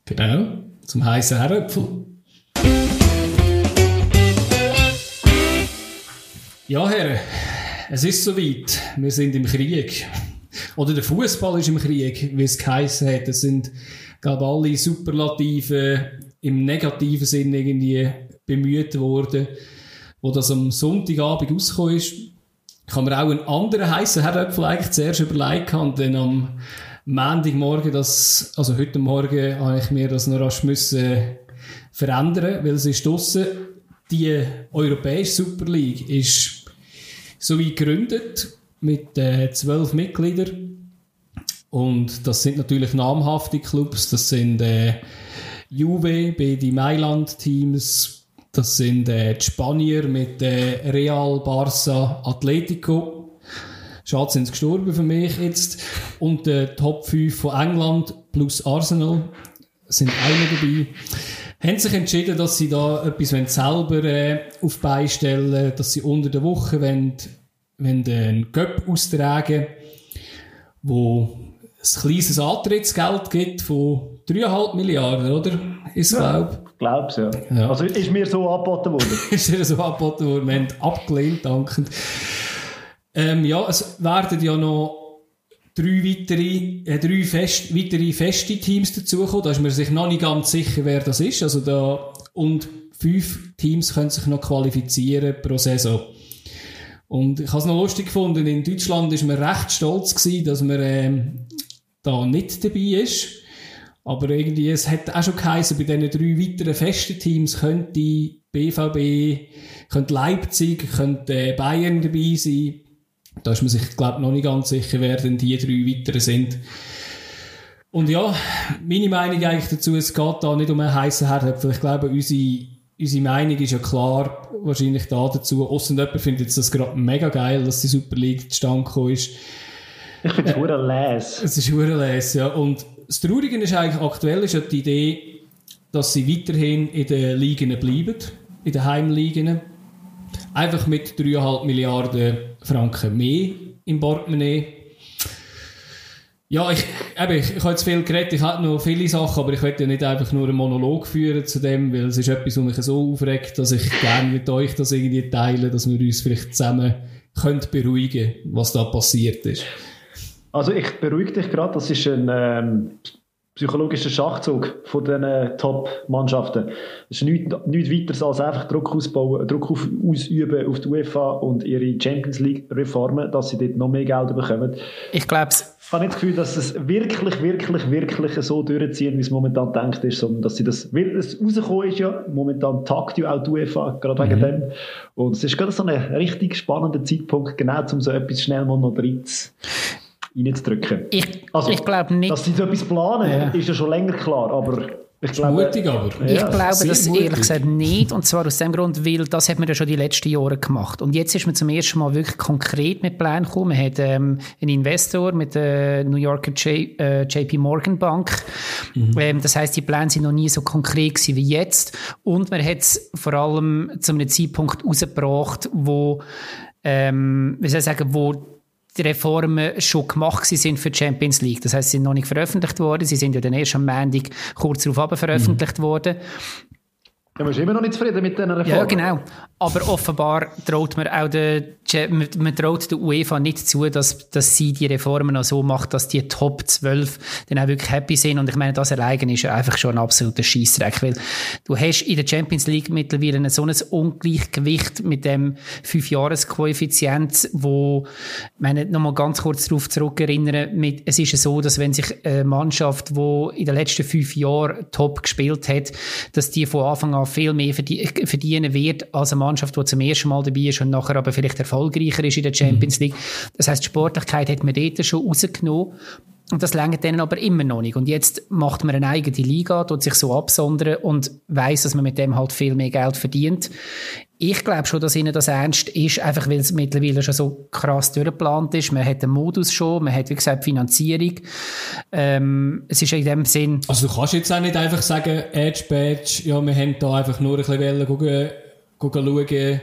Genau, zum heißen Herröpfel. Ja, Herren, es ist soweit. Wir sind im Krieg. Oder der Fußball ist im Krieg, wie es geheißen hat. Es sind, glaube alle Superlative im negativen Sinn irgendwie bemüht worden, wo das am Sonntagabend rausgekommen ist. Ich habe auch einen anderen heißen Herdöpfel eigentlich zuerst überlegt und dann am Montagmorgen, das, also heute Morgen, habe ich mir das noch rasch müssen verändern, weil es ist draussen, die Europäische Super League ist so wie gegründet mit äh, zwölf Mitgliedern und das sind natürlich namhafte Clubs, das sind äh, Juve, beide Mailand-Teams, das sind äh, die Spanier mit äh, Real, Barça, Atletico. Schade sind sie gestorben für mich jetzt. Und der Top 5 von England plus Arsenal sind noch dabei. Haben sich entschieden, dass sie da etwas wollen selber äh, auf beistellen, dass sie unter der Woche wollen, wollen einen Cup austragen, wo ein kleines Antrittsgeld gibt von 3,5 Milliarden, oder? Ja. glaube Ich glaube es, ja. Ja. Also ist mir so angeboten worden. ist ihr so angeboten worden. Wir haben abgelehnt, dankend. Ähm, ja, es werden ja noch drei weitere, äh, drei fest, weitere feste Teams dazukommen. Da ist man sich noch nicht ganz sicher, wer das ist. Also da, und fünf Teams können sich noch qualifizieren pro Saison. Und ich habe es noch lustig gefunden, in Deutschland ist man recht stolz gewesen, dass man ähm, da nicht dabei ist. Aber irgendwie, es hat auch schon geheißen, bei diesen drei weiteren festen Teams könnte BVB, könnte Leipzig, könnte Bayern dabei sein. Da ist man sich, glaube noch nicht ganz sicher, wer denn die drei weiteren sind. Und ja, meine Meinung eigentlich dazu, es geht da nicht um einen heißen Herdöpfel. Ich glaube, unsere, unsere Meinung ist ja klar, wahrscheinlich da dazu. Ausser jemand findet das gerade mega geil, dass die Super League zustande gekommen ist. Ich finde es hure les. Es ist Hurenles, ja. Und das Traurige ist eigentlich, aktuell ist ja die Idee, dass sie weiterhin in den Ligen bleiben, in den Heimligen. Einfach mit 3,5 Milliarden Franken mehr im Portemonnaie. Ja, ich, eben, ich, ich habe jetzt viel geredet, ich habe noch viele Sachen, aber ich möchte ja nicht einfach nur einen Monolog führen zu dem, weil es ist etwas, was mich so aufregt, dass ich gerne mit euch das irgendwie teile, dass wir uns vielleicht zusammen könnt beruhigen was da passiert ist. Also ich beruhige dich gerade, das ist ein ähm, psychologischer Schachzug von den äh, Top-Mannschaften. Es ist nichts, nichts weiteres als einfach Druck ausbauen, Druck auf, ausüben auf die UEFA und ihre Champions League-Reformen, dass sie dort noch mehr Geld bekommen. Ich glaube, Ich habe nicht das Gefühl, dass sie es wirklich, wirklich, wirklich so durchziehen, wie es momentan denkt ist, sondern dass sie das, es rausgekommen ist ja, momentan tagt ja auch die UEFA, gerade wegen dem. Und es ist gerade so ein richtig spannender Zeitpunkt, genau um so etwas schnell mal noch rein reinzudrücken. ich, Also, ich glaube nicht. Dass sie so etwas planen, Ja. ist ja schon länger klar, aber Ich glaube, mutig aber. Ich ja, glaube das mutig. ehrlich gesagt nicht. Und zwar aus dem Grund, weil das hat man ja schon die letzten Jahre gemacht. Und jetzt ist man zum ersten Mal wirklich konkret mit Plänen gekommen. Man hat ähm, einen Investor mit der New Yorker J, äh, JP Morgan Bank. Mhm. Ähm, das heißt, die Pläne sind noch nie so konkret gewesen wie jetzt. Und man hat es vor allem zu einem Zeitpunkt rausgebracht, wo, ähm, wie soll ich sagen, wo die Reformen schon gemacht sind für die Champions League. Das heißt, sie sind noch nicht veröffentlicht worden. Sie sind ja dann erst am Montag kurz darauf veröffentlicht mhm. worden. Ja, man ist immer noch nicht zufrieden mit diesen Reformen. Ja, genau. Aber offenbar traut man auch der, man traut der UEFA nicht zu, dass, dass sie die Reformen noch so macht, dass die Top 12 dann auch wirklich happy sind. Und ich meine, das alleine ist ja einfach schon ein absoluter Scheissdreck, weil du hast in der Champions League mittlerweile so ein Ungleichgewicht mit dem Fünfjahreskoeffizient, wo, ich meine, nochmal ganz kurz darauf zurückerinnern, mit, es ist ja so, dass wenn sich eine Mannschaft, die in den letzten fünf Jahren top gespielt hat, dass die von Anfang an viel mehr verdienen wird als eine Mannschaft, die zum ersten Mal dabei ist und nachher aber vielleicht erfolgreicher ist in der Champions mhm. League. Das heißt, die Sportlichkeit hat man dort schon rausgenommen. Und das längert denen aber immer noch nicht. Und jetzt macht man eine eigene Liga, tut sich so absondern und weiß, dass man mit dem halt viel mehr Geld verdient. Ich glaube schon, dass ihnen das ernst ist, einfach weil es mittlerweile schon so krass durchgeplant ist. Man hat den Modus schon, man hat, wie gesagt, Finanzierung. Ähm, es ist in dem Sinn... Also du kannst jetzt auch nicht einfach sagen, Edge Badge, ja, wir haben da einfach nur ein bisschen gucken schauen,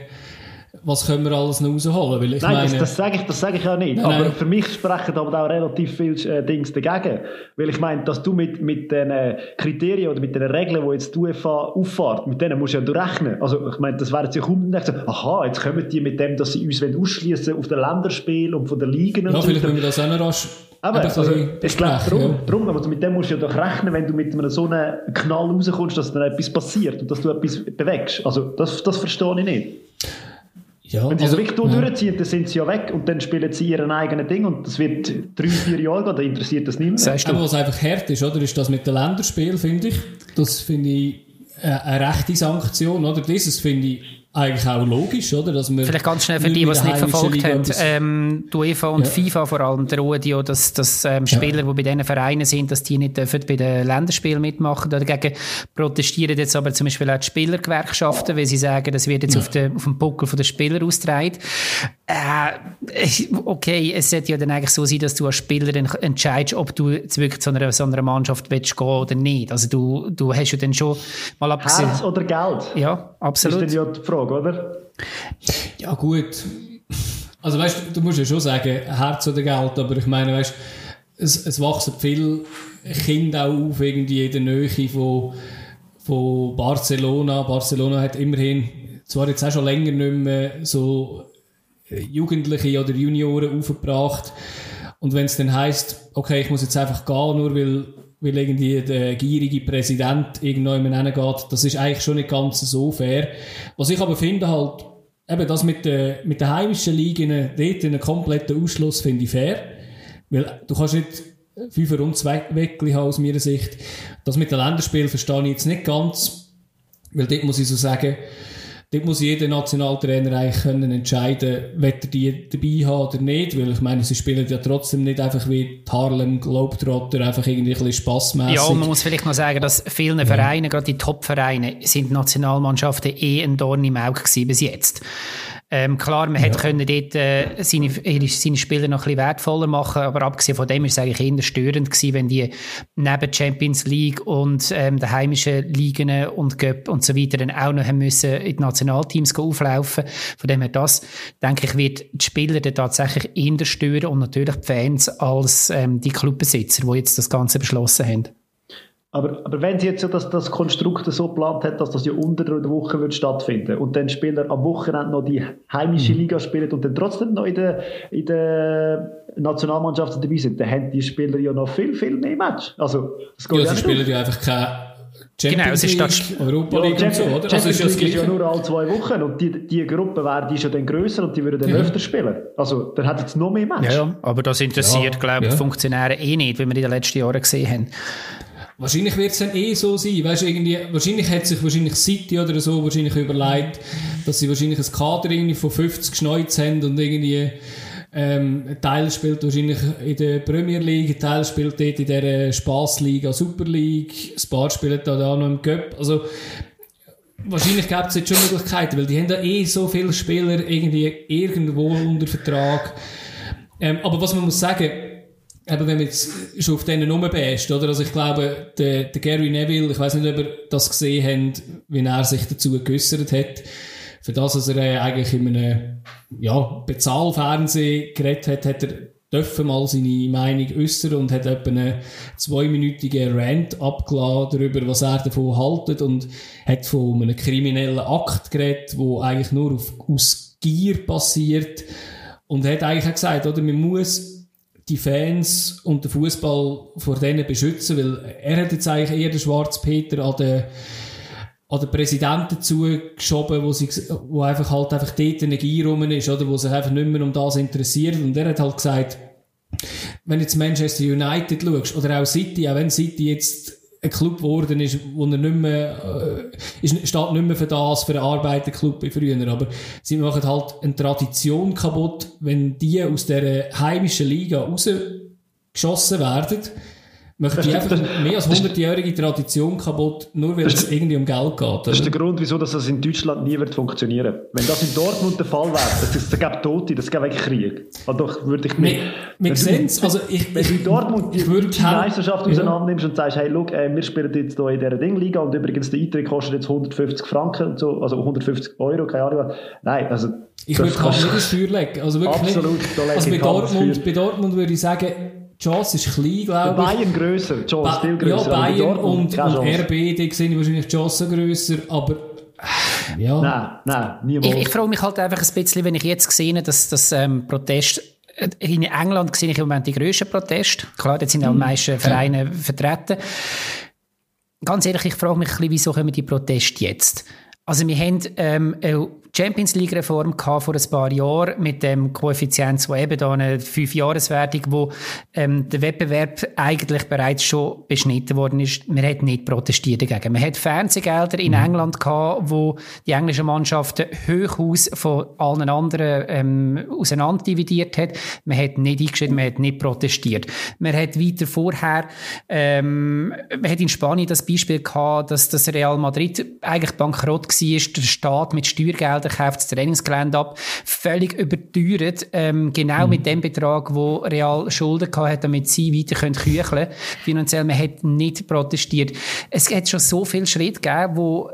was können wir alles noch rausholen? Weil ich nein, meine, das, das sage ich, das sage ich auch nicht. Nein, aber für mich sprechen aber auch relativ viele äh, Dinge dagegen. Weil ich meine, dass du mit, mit den Kriterien oder mit den Regeln, die jetzt die UEFA auffahrt, mit denen musst du ja durchrechnen. Also ich meine, das wäre jetzt ja kaum so, aha, jetzt kommen die mit dem, dass sie uns ausschließen auf den Länderspiel und von den Ligen und ja, so. vielleicht wenn wir das auch noch rasch aber also, ich glaube, darum, ja. darum, also mit dem musst du ja doch rechnen, wenn du mit einem so einem Knall rauskommst, dass dann etwas passiert und dass du etwas bewegst. Also das, das verstehe ich nicht. Ja, Wenn sie also, es wirklich ja. durchziehen, dann sind sie ja weg und dann spielen sie ihren eigenen Ding und das wird drei, vier Jahre gehen, dann interessiert das nicht mehr. Aber was einfach hart ist, oder, ist das mit dem Länderspiel, finde ich. Das finde ich äh, eine rechte Sanktion, oder? Dieses finde ich eigentlich auch logisch, oder? Dass wir Vielleicht ganz schnell für die, die es nicht verfolgt haben. Ähm, die UEFA und ja. FIFA vor allem drohen ja, dass, dass ähm, Spieler, ja. die bei diesen Vereinen sind, dass die nicht dürfen bei den Länderspielen mitmachen. Dagegen protestieren jetzt aber zum Beispiel auch die Spielergewerkschaften, weil sie sagen, das wird jetzt ja. auf, den, auf dem Buckel der Spieler ausgetragen. Äh, okay, es sollte ja dann eigentlich so sein, dass du als Spieler dann entscheidest, ob du jetzt wirklich zu einer, so einer Mannschaft willst gehen oder nicht. Also du, du hast ja dann schon mal abgesehen. Herz oder Geld? Ja, absolut. Das ist dann ja die Frage, oder? Ja, gut. Also weißt du, du musst ja schon sagen, Herz oder Geld, aber ich meine, weißt es, es wachsen viele Kinder auch auf, irgendwie in der Nähe von, von Barcelona. Barcelona hat immerhin, zwar jetzt auch schon länger nicht mehr so äh, Jugendliche oder Junioren aufgebracht. Und wenn es dann heisst, okay, ich muss jetzt einfach gehen, nur weil, weil irgendwie der gierige Präsident irgendjemand geht, das ist eigentlich schon nicht ganz so fair. Was ich aber finde halt, eben das mit den, mit den heimischen Ligen, dort einen kompletten Ausschluss finde ich fair. Weil du kannst nicht Fünfer und zwei Weckli haben aus meiner Sicht. Das mit den Länderspielen verstehe ich jetzt nicht ganz, weil dort muss ich so sagen, Dort muss jeder Nationaltrainer eigentlich können entscheiden, ob er die dabei hat oder nicht, weil ich meine, sie spielen ja trotzdem nicht einfach wie die Harlem Globetrotter, einfach irgendwie ein bisschen spassmässig. Ja, und man muss vielleicht noch sagen, dass vielen Vereinen, ja. gerade die Top-Vereine, sind Nationalmannschaften eh ein Dorn im Auge gewesen bis jetzt. Ähm, klar, man ja. hätte können dort äh, seine, seine Spieler noch ein bisschen wertvoller machen, aber abgesehen von dem ist es eigentlich eher störend gewesen, wenn die neben Champions League und ähm, den heimischen Ligen und Göpp und so weiter dann auch noch haben müssen in die Nationalteams auflaufen. Von dem her das, denke ich, wird die Spieler dann tatsächlich eher stören und natürlich die Fans als ähm, die Clubbesitzer, die jetzt das Ganze beschlossen haben. Aber, aber wenn sie jetzt ja das, das Konstrukt so geplant hat, dass das ja unter der Woche wird stattfinden und dann Spieler am Wochenende noch die heimische mhm. Liga spielen und dann trotzdem noch in der, in der Nationalmannschaft dabei sind, dann haben die Spieler ja noch viel, viel mehr Match. Also, das geht ja, sie spielen ja einfach keine Champions genau, es ist das Europa League ja, und so, oder? Champions also ist League ist ja nur alle zwei Wochen und die, die Gruppe wäre die schon dann grösser und die würden dann ja. öfter spielen. Also, dann hat jetzt noch mehr Match. Ja, aber das interessiert, ja, glaube ich, ja. Funktionäre eh nicht, wie wir in den letzten Jahren gesehen haben. Wahrscheinlich wird es dann eh so sein. Weißt, irgendwie, wahrscheinlich hat sich wahrscheinlich City oder so wahrscheinlich überlegt, dass sie wahrscheinlich ein Kader irgendwie von 50 Schneuz haben und irgendwie Ähm, ein Teil spielt wahrscheinlich in der Premier League, ein Teil spielt dort in der Spaßliga Super League, ein paar spielen da auch noch im Cup. Also, wahrscheinlich gibt es jetzt schon Möglichkeiten, weil die haben da eh so viele Spieler irgendwie irgendwo unter Vertrag. Ähm, aber was man muss sagen, eben wenn man jetzt schon auf denen rumbäst, oder? Also ich glaube, der, der Gary Neville, ich weiß nicht, ob ihr das gesehen habt, wie er sich dazu geäussert hat, für das, dass er äh, eigentlich in einem, ja, Bezahlfernsehen geredet hat, hat er dürfen mal seine Meinung äußern und hat etwa einen zweiminütigen Rant abgeladen darüber, was er davon haltet und hat von einem kriminellen Akt geredet, wo eigentlich nur auf, aus Gier passiert und hat eigentlich auch gesagt, oder, man muss die Fans und den Fußball vor denen beschützen, weil er hat jetzt eigentlich eher den Schwarzpeter an den an den Präsidenten zugeschoben, wo, sie, wo einfach halt einfach dort Energie rum ist, oder, wo sich einfach nicht mehr um das interessiert. Und er hat halt gesagt, wenn jetzt Manchester United schaust, oder auch City, auch wenn City jetzt ein Club geworden ist, wo er nicht mehr, äh, ist, steht nicht mehr für das, für einen Arbeiterclub wie früher, aber sie machen halt eine Tradition kaputt, wenn die aus der heimischen Liga rausgeschossen werden, machen die einfach mehr als 100-jährige Tradition kaputt, nur weil es irgendwie um Geld geht. Oder? Das ist der Grund, wieso das in Deutschland nie wird funktionieren Wenn das in Dortmund der Fall wäre, das, das gäbe Tote, das gäbe wirklich Krieg. Also doch würde ich nicht. Wir sehen Also ich, wenn du in Dortmund die, die Meisterschaft auseinander nimmst und sagst, hey, look, äh, wir spielen jetzt hier in dieser Dingliga und übrigens der Eintritt kostet jetzt 150 Franken und so, also 150 Euro, keine Ahnung. Nein, also ich würde halt nicht ins Feuer legen. Also wirklich Absolut, nicht. Also bei Dortmund, bei Dortmund würde ich sagen, Chance ist klein, glaube ich. Bayern grösser, Chance ba viel grösser. Ja, Bayern und, und RB, die sehe ich wahrscheinlich Chance grösser, aber ja. Nein, nein, niemals. Ich, ich freue mich halt einfach ein bisschen, wenn ich jetzt sehe, dass das ähm, Protest äh, in England sehe ich im Moment die grössten Proteste. Klar, jetzt sind auch die meisten Vereine ja. vertreten. Ganz ehrlich, ich frage mich ein bisschen, wieso kommen die Proteste jetzt? Also wir haben ähm, Champions League Reform vor ein paar Jahren mit dem Koeffizient, wo eben da eine Fünfjahreswertung, wo ähm, der Wettbewerb eigentlich bereits schon beschnitten worden ist. Man hat nicht protestiert dagegen. Man hat Fernsehgelder in mhm. England gehabt, wo die englischen Mannschaften hochaus von allen anderen ähm, auseinanderdividiert hat. Man hat nicht eingeschrieben, man hat nicht protestiert. Man hat weiter vorher, ähm, man hat in Spanien das Beispiel gehabt, dass das Real Madrid eigentlich bankrott war, der Staat mit Steuergeldern Gelder kauft das Trainingsgelände ab. Völlig überteuert, ähm, genau mhm. mit dem Betrag, wo Real Schulden gehabt hat, damit sie weiter können kücheln Finanziell, man hat nicht protestiert. Es hat schon so viele Schritte gegeben, wo,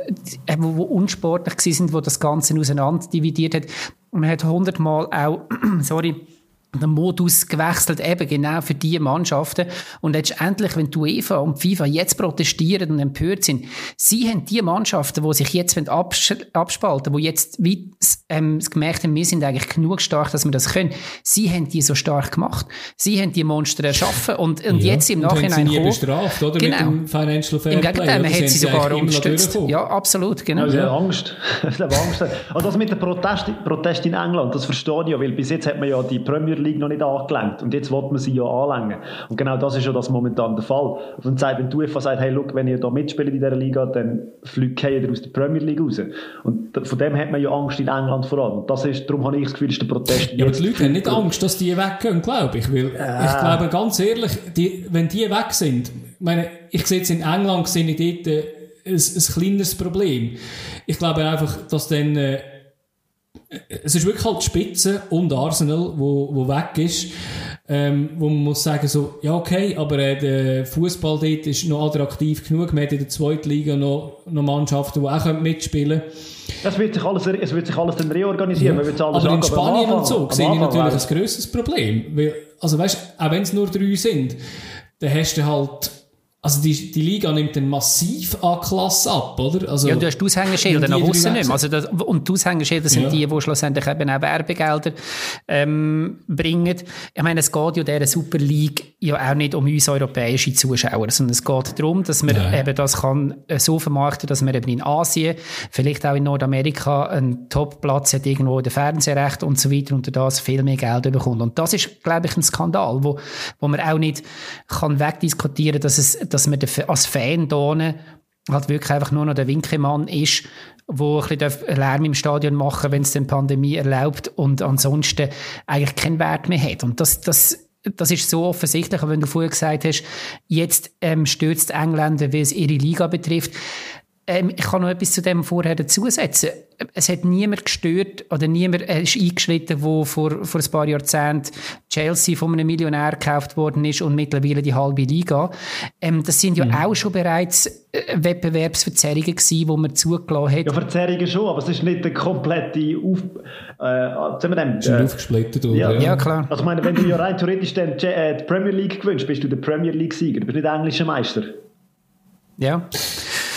äh, wo, wo unsportlich sind, wo das Ganze auseinander dividiert hat. Man hat hundertmal auch, sorry, den Modus gewechselt, eben genau für diese Mannschaften. Und letztendlich, wenn die UEFA und die FIFA jetzt protestieren und empört sind, sie haben die Mannschaften, die sich jetzt abspalten, die jetzt wie, ähm, gemerkt haben, wir sind eigentlich genug stark, dass wir das können, sie haben die so stark gemacht. Sie haben die Monster erschaffen und, und ja. jetzt im Nachhinein und sie nie bestraft, oder? Genau. Mit dem Financial Fair Im Gegenteil, man hat sie sogar unterstützt. Ja, absolut, genau. Also, Angst. Angst. Also das mit dem Protest, Protest in England, das verstehe ich ja, weil bis jetzt hat man ja die Premier League noch nicht angelenkt. Und jetzt will man sie ja anlängen. Und genau das ist ja das momentan der Fall. Und sagt, wenn die UEFA sagt, hey, look, wenn ihr da mitspielt in dieser Liga, dann fliegt ihr aus der Premier League raus. Und von dem hat man ja Angst in England vor allem. Und das ist, darum habe ich das Gefühl, ist der Protest. Ja, aber die Leute haben nicht Angst, dass die weggehen, glaube ich. Weil äh. ich glaube, ganz ehrlich, die, wenn die weg sind, ich meine, ich sehe jetzt in England, sehe ich dort äh, ein, ein kleineres Problem. Ich glaube einfach, dass dann, äh, es ist wirklich halt die Spitze und Arsenal, wo, wo weg ist, ähm, wo man muss sagen so, ja okay, aber äh, der Fußball dort ist noch attraktiv genug. Man hat in der zweiten Liga noch, noch Mannschaften, die auch mitspielen können. Es wird sich alles, es wird sich alles dann reorganisieren. Ja. Alles aber in Spanien und so sehe ich natürlich ein grösseres Problem. Weil, also weißt, auch wenn es nur drei sind, dann hast du halt also die, die Liga nimmt dann massiv an Klasse ab, oder? Also, ja, du hast die Aushängeschilder nach außen nicht mehr. Also das, und die Aushängeschilder sind ja. die, die schlussendlich eben auch Werbegelder ähm, bringen. Ich meine, es geht ja dieser Super League ja auch nicht um uns europäische Zuschauer, sondern es geht darum, dass man ja. eben das kann äh, so vermarkten, dass man eben in Asien, vielleicht auch in Nordamerika einen Top-Platz hat, irgendwo in der Fernsehrecht und so weiter und das viel mehr Geld bekommt. Und das ist, glaube ich, ein Skandal, wo, wo man auch nicht kann wegdiskutieren, dass es dass man als Fan hier halt wirklich einfach nur noch der Winkelmann ist, wo ein bisschen Lärm im Stadion machen wenn es die Pandemie erlaubt und ansonsten eigentlich keinen Wert mehr hat. Und das, das das ist so offensichtlich, wenn du vorher gesagt hast, jetzt ähm, stürzt Engländer, wie es ihre Liga betrifft. Ähm, ich kann noch etwas zu dem vorher dazusetzen. Es hat niemand gestört oder niemand äh, ist eingeschritten, wo vor, vor ein paar Jahrzehnten Chelsea von einem Millionär gekauft worden ist und mittlerweile die halbe Liga. Ähm, das sind ja mhm. auch schon bereits äh, Wettbewerbsverzerrungen gewesen, die man zugelassen hat. Ja, Verzerrungen schon, aber es ist nicht eine komplette Auf... Äh, sagen wir dem, äh, aufgesplittet, oder? Ja, ja, klar. Also ich meine, wenn du ja rein theoretisch dann äh, die Premier League gewünscht, bist du der Premier League-Sieger, du bist nicht englischer Meister. Ja.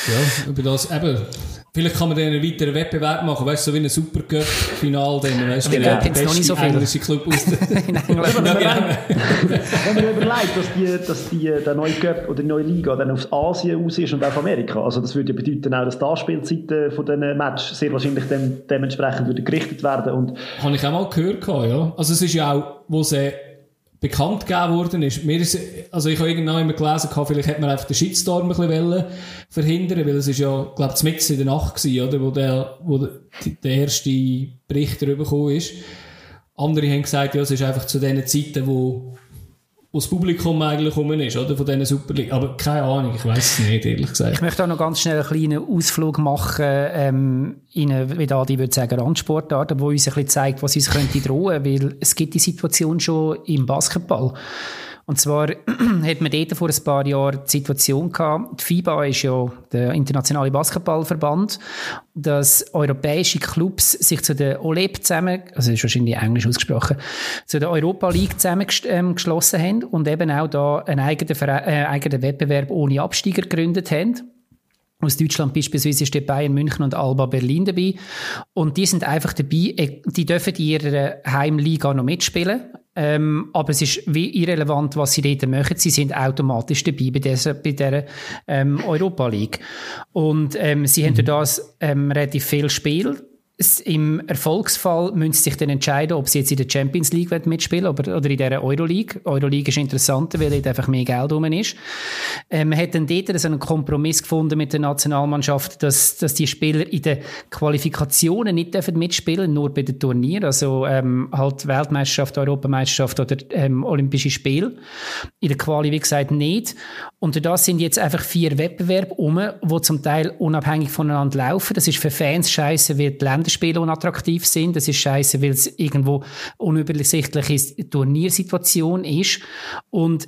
Ja, über das eben. Vielleicht kann man dann einen weiteren Wettbewerb machen, weißt du, so wie ein Supercup-Final, dann, weißt du, der beste noch nicht so viel. englische Club aus der... In England. wenn, man, wenn man überlegt, dass, die, dass die, der neue Cup oder die neue Liga dann auf Asien aus ist und auf Amerika, also das würde ja bedeuten auch, dass die Anspielzeiten von diesen Match sehr wahrscheinlich dem, dementsprechend würde gerichtet werden und... Habe ich auch mal gehört, ja. Also es ist ja auch, wo sie bekannt gegeben worden ist. Mir ist, also ich habe irgendwann immer gelesen, vielleicht hätte man einfach den Shitstorm ein bisschen verhindern weil es ist ja, glaube ich, mitten in der Nacht gewesen, oder, wo der, wo der erste Bericht darüber gekommen ist. Andere haben gesagt, ja, es ist einfach zu den Zeiten, wo das Publikum eigentlich gekommen ist, oder? Von diesen Superliga. Aber keine Ahnung, ich weiß es nicht, ehrlich gesagt. Ich möchte auch noch ganz schnell einen kleinen Ausflug machen, ähm, in eine, wie Adi würde sagen, Randsportart, wo uns ein bisschen zeigt, was uns könnte drohen, weil es gibt die Situation schon im Basketball. Und zwar hat man dort vor ein paar Jahren die Situation gehabt, die FIBA ist ja der internationale Basketballverband, dass europäische Clubs sich zu der OLEP zusammen, also ist wahrscheinlich Englisch ausgesprochen, zu der Europa League zusammengeschlossen ähm, haben und eben auch da einen eigenen, äh, eigenen Wettbewerb ohne Absteiger gegründet haben. Aus Deutschland beispielsweise ist Bayern München und Alba Berlin dabei. Und die sind einfach dabei, äh, die dürfen in ihrer Heimliga noch mitspielen. Ähm, aber es ist wie irrelevant, was sie dort machen. Sie sind automatisch dabei bei dieser, bei dieser ähm, Europa League. Und ähm, sie mhm. haben durch das ähm, relativ viel Spiel im Erfolgsfall müssen sie sich dann entscheiden, ob sie jetzt in der Champions League mitspielen oder, oder in der Euroleague. Euroleague ist interessanter, weil dort einfach mehr Geld rum ist. Ähm, man hat dann dort so einen Kompromiss gefunden mit der Nationalmannschaft, dass, dass die Spieler in den Qualifikationen nicht dürfen mitspielen, nur bei den Turnieren, also ähm, halt Weltmeisterschaft, Europameisterschaft oder ähm, Olympische Spiele. In der Quali, wie gesagt, nicht. Und da sind jetzt einfach vier Wettbewerbe um, die zum Teil unabhängig voneinander laufen. Das ist für Fans scheiße, Länder Länderspiele unattraktiv sind. Das ist scheiße, weil es irgendwo unübersichtliche Turniersituation ist. Und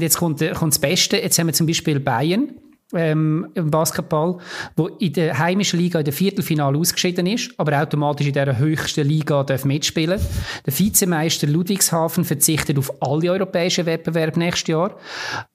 jetzt kommt, kommt das Beste. Jetzt haben wir zum Beispiel Bayern ähm, im Basketball, wo in der heimischen Liga in der Viertelfinale ausgeschieden ist, aber automatisch in der höchsten Liga darf mitspielen. Der Vizemeister Ludwigshafen verzichtet auf alle europäischen Wettbewerbe nächstes Jahr.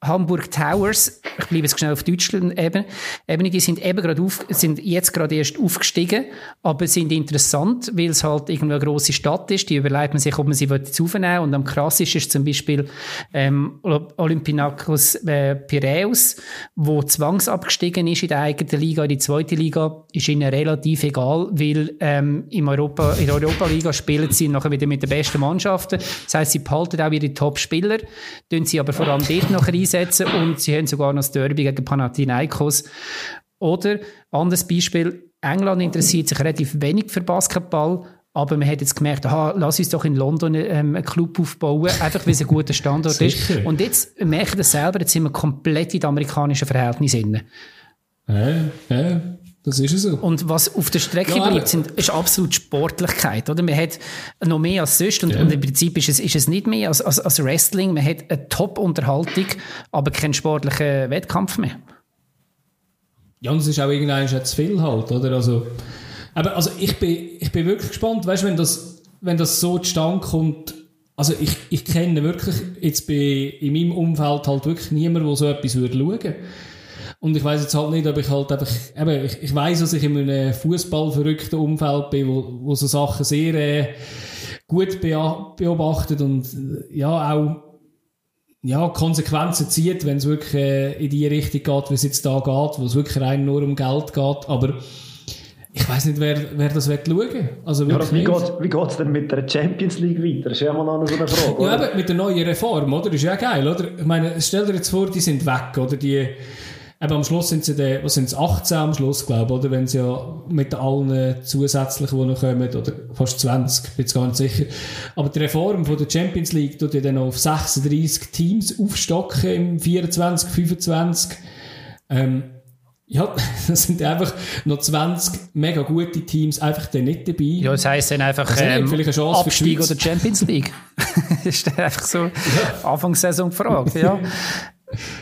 Hamburg Towers, ich bleibe jetzt schnell auf Deutschland eben, eben die sind eben gerade auf, sind jetzt gerade erst aufgestiegen, aber sind interessant, weil es halt irgendwie eine grosse Stadt ist. Die überlegt man sich, ob man sie jetzt aufnehmen Und am krassesten ist zum Beispiel ähm, Olympiakos äh, Piraeus, wo zwei zwangsabgestiegen ist in der eigenen Liga, in die zweite Liga, ist ihnen relativ egal, weil ähm, im Europa, in der Europa-Liga spielen sie nachher wieder mit den besten Mannschaften. Das heisst, sie behalten auch ihre Top-Spieler, tun sie aber vor allem dort noch einsetzen und sie haben sogar noch das Derby gegen Panathinaikos. Oder, anderes Beispiel, England interessiert sich relativ wenig für Basketball, aber man hat jetzt gemerkt, aha, lass uns doch in London ähm, einen Club aufbauen, einfach weil es ein guter Standort ist. Und jetzt merken wir selber, jetzt sind wir komplett in den amerikanischen Verhältnissen. Ja, ja, das ist es so. Und was auf der Strecke ja, bleibt, sind, ist absolut Sportlichkeit. Oder? Man hat noch mehr als sonst und, ja. und im Prinzip ist es, ist es nicht mehr als, als, als Wrestling. Man hat eine Top-Unterhaltung, aber keinen sportlichen Wettkampf mehr. Ja, und es ist auch irgendwann zu viel halt, oder? Also, aber also ich bin, ich bin wirklich gespannt, weißt wenn das, wenn das so zustande kommt, also ich, ich kenne wirklich jetzt bei, in meinem Umfeld halt wirklich niemanden, der so etwas würde schauen. Und ich weiß jetzt halt nicht, ob ich halt einfach, eben, ich, ich weiß, dass ich in einem Fußballverrückten Umfeld bin, wo, wo so Sachen sehr äh, gut beobachtet und äh, ja auch ja, Konsequenzen zieht, wenn es wirklich äh, in die Richtung geht, wie es jetzt da geht, wo es wirklich rein nur um Geld geht. Aber ich weiß nicht, wer, wer das schauen also ja, Wie geht wie geht's denn mit der Champions League weiter? Das ist ja mal noch so eine Frage. ja, aber mit der neuen Reform, oder? Das ist ja geil, oder? Ich meine, stell dir jetzt vor, die sind weg, oder? Die, eben am Schluss sind sie dann, was sind es, 18 am Schluss, glaube ich, oder? Wenn sie ja mit allen zusätzlichen, die noch kommen, oder fast 20, bin ich gar nicht sicher. Aber die Reform von der Champions League tut ja dann auf 36 Teams aufstocken im 24, 25. Ähm, ja, das sind einfach noch 20 mega gute Teams einfach dann nicht dabei. Ja, das heisst dann einfach ähm, Abstieg oder Champions League. das ist einfach so ja. Anfangssaison gefragt, ja.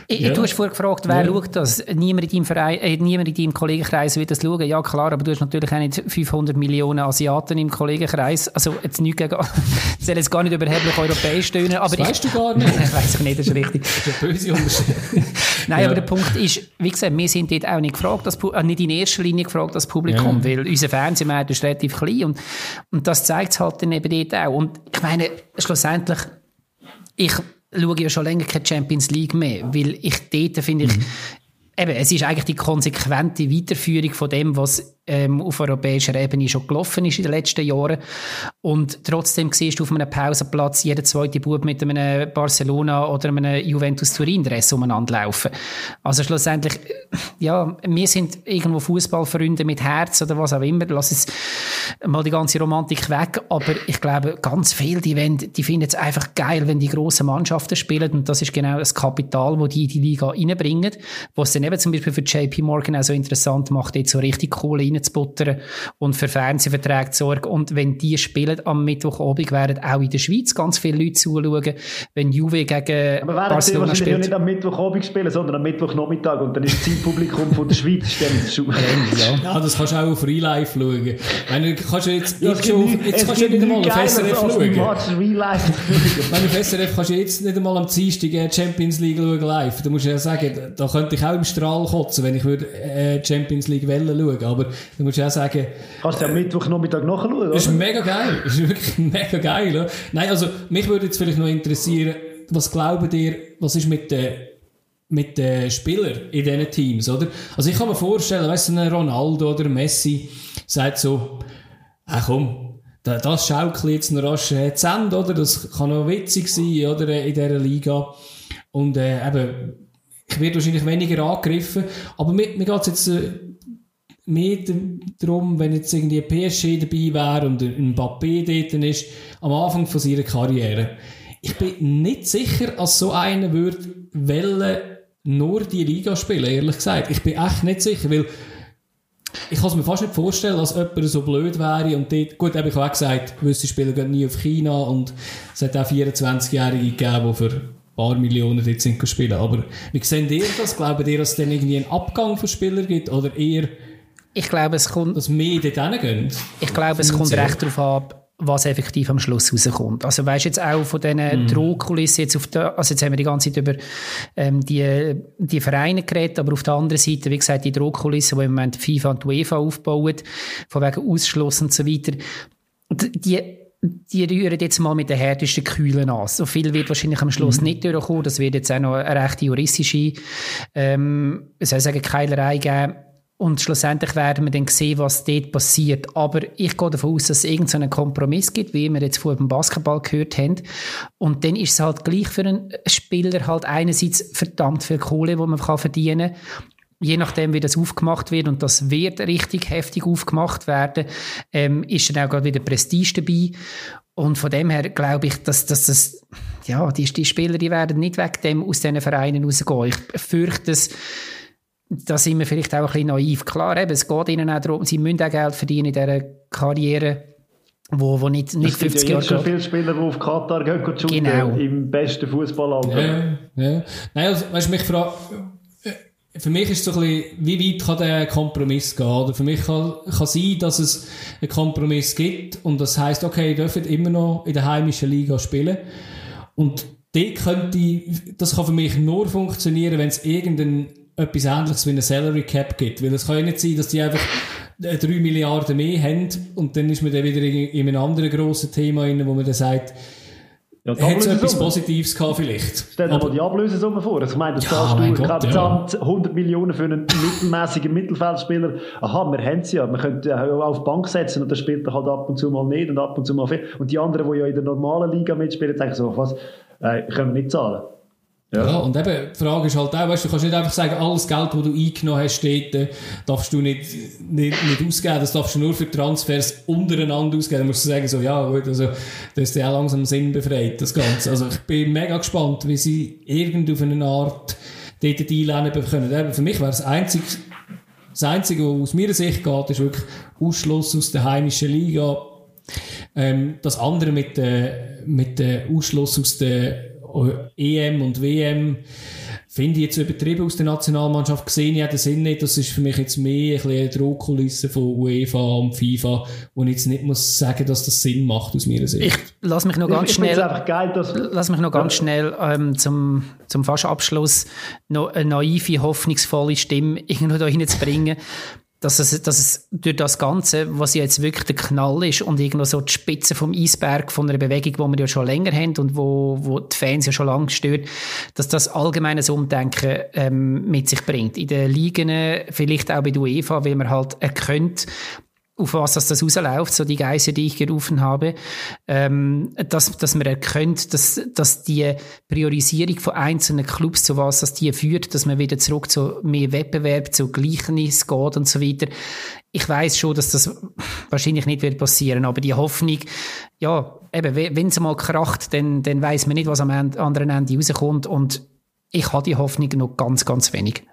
Ja. Du hast vorher gefragt, wer ja. schaut das? Niemand in, deinem Verein, äh, niemand in deinem Kollegenkreis wird das schauen. Ja, klar, aber du hast natürlich auch nicht 500 Millionen Asiaten im Kollegenkreis. Also, jetzt nicht gegen, das soll jetzt gar nicht überheblich europäisch stöhnen. Aber das weißt du gar nicht. weiß ich nicht, das ist richtig. Das ist eine böse Unterstellung. Nein, ja. aber der Punkt ist, wie gesagt, wir sind dort auch nicht gefragt, das, äh, nicht in erster Linie gefragt, das Publikum, weil unser Fernsehmarkt ist relativ klein und, und das zeigt es halt dann eben dort auch. Und ich meine, schlussendlich, ich schaue ja schon länger keine Champions League mehr, weil ich dort finde ich, mhm. eben, es ist eigentlich die konsequente Weiterführung von dem, was ähm, auf europäischer Ebene schon gelaufen ist in den letzten Jahren. Und trotzdem siehst du auf einem Pausenplatz jeden zweite Bub mit einem Barcelona oder einem Juventus Turin-Dress umeinander laufen. Also schlussendlich, ja, wir sind irgendwo Fußballfreunde mit Herz oder was auch immer. Lass es mal die ganze Romantik weg. Aber ich glaube, ganz viele, die, die finden es einfach geil, wenn die grossen Mannschaften spielen. Und das ist genau das Kapital, das die in die Liga reinbringen. Was dann eben zum Beispiel für JP Morgan auch so interessant macht, jetzt so richtig Kohle reinzubuttern und für Fernsehverträge zu sorgen. Und wenn die spielen am Mittwochabend, werden auch in der Schweiz ganz viele Leute zuschauen, wenn Juve gegen Aber Barcelona spielt. Aber nicht am Mittwochabend spielen, sondern am Mittwochnachmittag und dann ist das Zielpublikum von der Schweiz schon. ja. ja, das kannst du auch auf Real Life schauen. Wenn du kannst du jetzt, jetzt, schon, jetzt kannst du nicht einmal auf SRF schauen. Wenn du auf SRF kannst du jetzt nicht einmal am Dienstag Champions League schauen live. Da musst du ja sagen, da könnte ich auch im Strahl kotzen, wenn ich würde äh, Champions League Welle schauen. Aber Du musst auch sagen... Kannst du am Mittwochnachmittag nachschauen, oder? Das ist mega geil. Das ist wirklich mega geil. Oder? Nein, also mich würde jetzt vielleicht noch interessieren, was glauben ihr, was ist mit den mit den Spielern in diesen Teams, oder? Also ich kann mir vorstellen, weißt du, ein Ronaldo oder Messi sagt so, ah komm, das schaukelt jetzt noch rasch äh, zu Ende, oder? Das kann noch witzig sein, oder? In dieser Liga. Und äh, eben, ich werde wahrscheinlich weniger angegriffen, aber mir, mir geht es jetzt äh, mehr darum, wenn jetzt irgendwie PSG dabei wäre und ein Mbappé dort ist, am Anfang von seiner Karriere. Ich bin nicht sicher, als so einer würde wollen, nur die Liga spielen, ehrlich gesagt. Ich bin echt nicht sicher, weil ich kann es mir fast nicht vorstellen, dass jemand so blöd wäre und dort, gut, ich habe auch gesagt, gewisse Spieler gehen nie auf China und es hat auch 24-Jährige gegeben, die für ein paar Millionen dort sind spielen. Aber wie sehen ihr das? Glaubt ihr, dass es dann irgendwie einen Abgang von Spielern gibt oder eher ich glaube, es kommt... Dass mehr dort hingehen? Ich glaube, es kommt recht darauf ab, was effektiv am Schluss rauskommt. Also weißt jetzt auch von diesen mm. Drohkulissen jetzt auf der, also jetzt haben wir die ganze Zeit über ähm, die, die Vereine geredet, aber auf der anderen Seite, wie gesagt, die Drohkulissen, die im Moment FIFA und UEFA aufbauen, von wegen Ausschluss und so weiter, die die rühren jetzt mal mit den härtesten Kühlen an. So viel wird wahrscheinlich am Schluss mhm. nicht durchkommen. Das wird jetzt auch noch eine recht juristische, ähm, soll ich sagen, Keilerei geben und schlussendlich werden wir dann sehen, was dort passiert. Aber ich gehe davon aus, dass es irgendeinen Kompromiss gibt, wie wir jetzt vorher beim Basketball gehört haben. Und dann ist es halt gleich für einen Spieler halt einerseits verdammt viel Kohle, die man kann verdienen kann. Je nachdem, wie das aufgemacht wird, und das wird richtig heftig aufgemacht werden, ähm, ist dann auch gerade wieder Prestige dabei. Und von dem her glaube ich, dass, dass das, ja, die, die Spieler, die werden nicht weg dem aus diesen Vereinen rausgehen. Ich fürchte, dass da sind wir vielleicht auch ein bisschen naiv. Klar, eben, es geht ihnen auch darum, sie müssen auch Geld verdienen in dieser Karriere, wo, wo nicht, nicht 50 Jahre geht. Es gibt ja viele Spieler, die auf Katar gehen, gehen genau. im besten Fußballalter. Ja, ja. Nein, also, weißt du, mich frage, für mich ist es so ein bisschen, wie weit kann der Kompromiss gehen? Oder für mich kann, kann sein, dass es einen Kompromiss gibt und das heisst, okay, ihr dürft immer noch in der heimischen Liga spielen. Und die könnte, das kann für mich nur funktionieren, wenn es irgendeinen etwas ähnliches wie eine Salary Cap gibt. Weil es kann ja nicht sein, dass die einfach 3 äh, Milliarden mehr haben und dann ist man dann wieder in, einem anderen grossen Thema rein, wo man dann sagt, ja, Hätte es etwas Positives gehabt vielleicht? Stell dir mal die Ablösesumme vor. Also ich meine, das ja, zahlst du Gott, ja. 100 Millionen für einen mittelmäßigen Mittelfeldspieler. Aha, wir haben sie ja. Wir können auf die Bank setzen und dann spielt er halt ab und zu mal nicht und ab und zu mal viel. Und die anderen, die ja in der normalen Liga mitspielen, denken so, was, äh, können wir nicht zahlen. Ja. ja. und eben, die Frage ist halt auch, weißt, du kannst nicht einfach sagen, alles Geld, das du eingenommen hast, steht, äh, darfst du nicht, nicht, nicht ausgeben, das darfst du nur für Transfers untereinander ausgeben. Dann musst du sagen, so, ja, gut, also, das ist ja auch langsam Sinn befreit, das Ganze. Also, ich bin mega gespannt, wie sie irgend auf eine Art dort einlernen können. Eben, für mich wäre das einzige, das einzige, was aus meiner Sicht geht, ist wirklich Ausschluss aus der heimischen Liga. Ähm, das andere mit, äh, mit dem Ausschluss aus der EM und WM finde ich jetzt übertrieben aus der Nationalmannschaft gesehen, ja den Sinn nicht. Das ist für mich jetzt mehr ein eine Drohkulisse von UEFA und FIFA, wo ich jetzt nicht muss sagen, dass das Sinn macht aus meiner Sicht. Ich lass mich noch ganz ich schnell, geil, lass mich noch ganz schnell ähm, zum zum fast Abschluss noch eine naive, hoffnungsvolle Stimme irgendwo da hineinzubringen dass es, dass es durch das Ganze, was jetzt wirklich der Knall ist und irgendwo so die Spitze vom Eisberg von einer Bewegung, die wir ja schon länger haben und wo, wo die Fans ja schon lange stört, dass das allgemeines Umdenken ähm, mit sich bringt. In den Ligen, vielleicht auch bei der UEFA, weil man halt erkennt, auf was das, das rausläuft, so die Geister, die ich gerufen habe, ähm, dass, dass man erkennt, dass, dass die Priorisierung von einzelnen Clubs, zu was das die führt, dass man wieder zurück zu mehr Wettbewerb, zu Gleichnis geht und so weiter. Ich weiß schon, dass das wahrscheinlich nicht wird passieren, aber die Hoffnung, ja, eben, wenn es mal kracht, dann, dann weiß man nicht, was am anderen Ende rauskommt und ich habe die Hoffnung noch ganz, ganz wenig.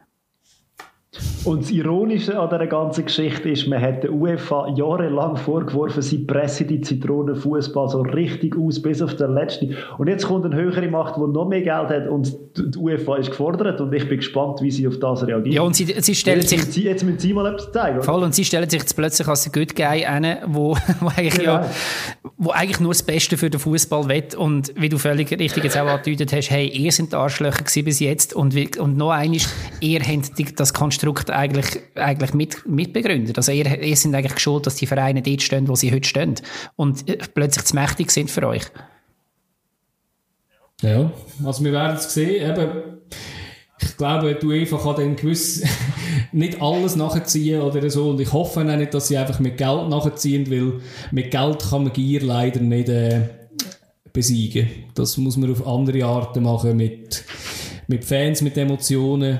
Und das Ironische an dieser ganzen Geschichte ist, man hat der UEFA jahrelang vorgeworfen, sie pressen die Zitronenfußball so richtig aus, bis auf den letzten. Und jetzt kommt eine höhere Macht, die noch mehr Geld hat und die UEFA ist gefordert und ich bin gespannt, wie sie auf das reagieren. Ja, und sie, sie stellen jetzt sich... Sie, jetzt müssen sie mal etwas zeigen. Voll, und sie stellen sich jetzt plötzlich als ein Good Guy ein, wo, wo, eigentlich genau. ja, wo eigentlich nur das Beste für den Fußball will und wie du völlig richtig jetzt auch angedeutet hast, hey, ihr sind die Arschlöcher bis jetzt und, und noch eines, ihr habt das Konstrukt eigentlich, eigentlich mit, mitbegründet. Also ihr, ihr sind eigentlich schuld, dass die Vereine dort stehen, wo sie heute stehen und äh, plötzlich zu mächtig sind für euch. Ja, also wir werden es sehen. Eben, ich glaube, du einfach kann dann gewiss nicht alles nachziehen oder so. Und ich hoffe auch nicht, dass sie einfach mit Geld nachziehen, weil mit Geld kann man Gier leider nicht äh, besiegen. Das muss man auf andere Arten machen, mit, mit Fans, mit Emotionen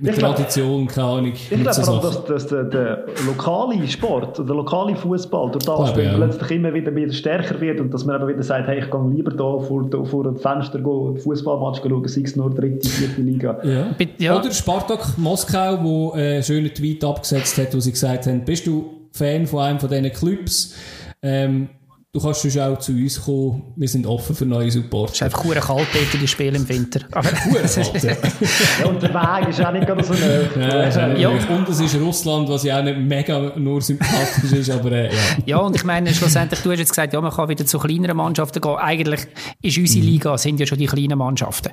mit Tradition, keine Ahnung. Ich glaube so dass, dass der, der, lokale Sport, der lokale Fußball durch das Spiel ja. plötzlich immer wieder, wieder stärker wird und dass man eben wieder sagt, hey, ich gehe lieber da vor, da vor dem Fenster gehen, Fußballmatch schauen, sei es nur dritte, vierte Liga. Ja. Ja. Oder Spartak Moskau, wo einen schönen Tweet abgesetzt hat, wo sie gesagt haben, bist du Fan von einem von diesen Clubs? Ähm, Du kannst schon auch zu uns kommen. Wir sind offen für neue Support. Es ist einfach hure kalt dort, die Spiele im Winter. Aber ja. und der Weg ist auch nicht ganz so nah. Ja, Und es ist Russland, was ja auch nicht mega nur sympathisch ist, aber äh, ja. Ja, und ich meine, schlussendlich, du hast jetzt gesagt, ja, man kann wieder zu kleineren Mannschaften gehen. Eigentlich ist unsere. Liga, sind ja schon die kleinen Mannschaften.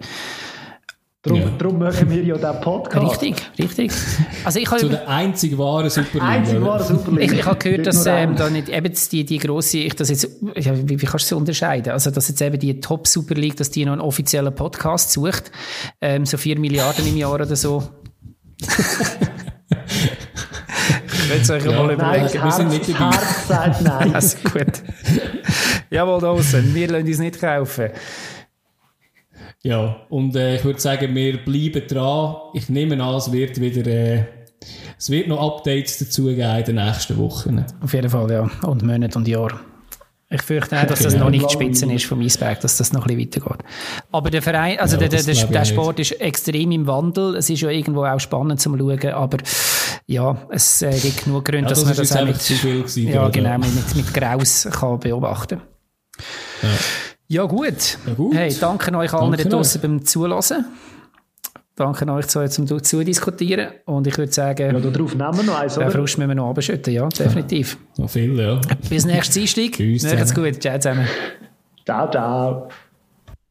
Darum, ja. darum machen wir ja diesen Podcast. Richtig, richtig. Also ich habe, Zu der einzig wahren Superliga. Einzig wahren Superliga. Ich, ich habe gehört, dass ähm, da nicht eben die, die grosse, ich das jetzt, ja, wie, wie kannst du sie unterscheiden? Also, dass jetzt eben die Top Super League, dass die noch einen offiziellen Podcast sucht, ähm, so 4 Milliarden im Jahr oder so. es euch ja, mal überlegen. Nein, wir sind nicht dabei. Herz sagt nein. Also gut. Jawohl, Dawson, wir lassen uns nicht kaufen. Ja, und äh, ich würde sagen, wir bleiben dran. Ich nehme an, es wird wieder, äh, es wird noch Updates dazu geben in den nächsten Wochen. Auf jeden Fall, ja. Und Monate und Jahre. Ich fürchte auch, dass das noch nicht die Spitzen ist vom Eisberg, dass das noch ein bisschen weitergeht. Aber der Verein, also ja, der, der, der Sport ist extrem im Wandel. Es ist ja irgendwo auch spannend zum Schauen, aber ja, es äh, gibt genug Gründe, ja, das dass man das auch mit, gewesen, ja, genau, mit, mit Graus kann beobachten. Ja. Ja, gut. Ja, gut. Hey, danke euch allen da draußen beim Zulassen. Danke euch zu, zum Zudiskutieren. Und ich würde sagen, ja, darauf nehmen wir noch eins? Den Frosch müssen wir noch abschütten, ja, definitiv. Noch viel, ja. Bis nächstes Einstieg. Tschüss. Macht's gut. Ciao zusammen. Ciao, ciao.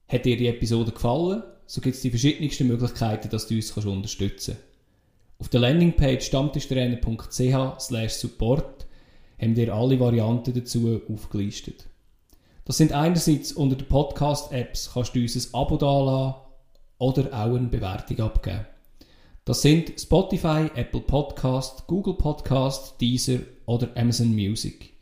Hat dir die Episode gefallen? So gibt es die verschiedensten Möglichkeiten, dass du uns kannst unterstützen kannst. Auf der Landingpage stammtischtrainer.ch support haben wir alle Varianten dazu aufgelistet. Das sind einerseits unter den Podcast-Apps kannst du uns ein Abo dalassen oder auch eine Bewertung abgeben. Das sind Spotify, Apple Podcast, Google Podcast, Deezer oder Amazon Music.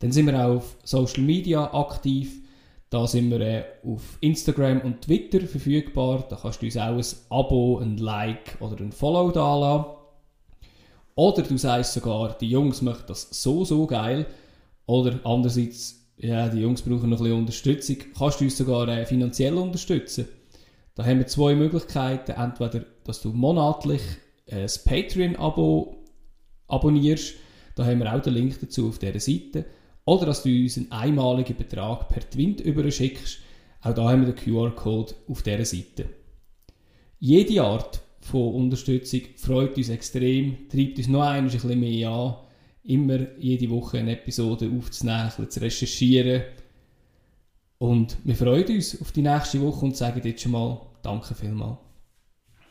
Dann sind wir auch auf Social Media aktiv. Da sind wir äh, auf Instagram und Twitter verfügbar. Da kannst du uns auch ein Abo, ein Like oder ein Follow da lassen. Oder du sagst sogar, die Jungs möchten das so, so geil. Oder andererseits, ja, die Jungs brauchen noch ein bisschen Unterstützung. Kannst du uns sogar äh, finanziell unterstützen. Da haben wir zwei Möglichkeiten. Entweder, dass du monatlich ein Patreon-Abo abonnierst. Da haben wir auch den Link dazu auf dieser Seite. Oder dass du uns einen einmaligen Betrag per Twint überschickst. Auch da haben wir den QR-Code auf dieser Seite. Jede Art von Unterstützung freut uns extrem, treibt uns noch ein bisschen mehr an, immer jede Woche eine Episode aufzunehmen, zu recherchieren. Und wir freuen uns auf die nächste Woche und sagen jetzt schon mal Danke vielmals.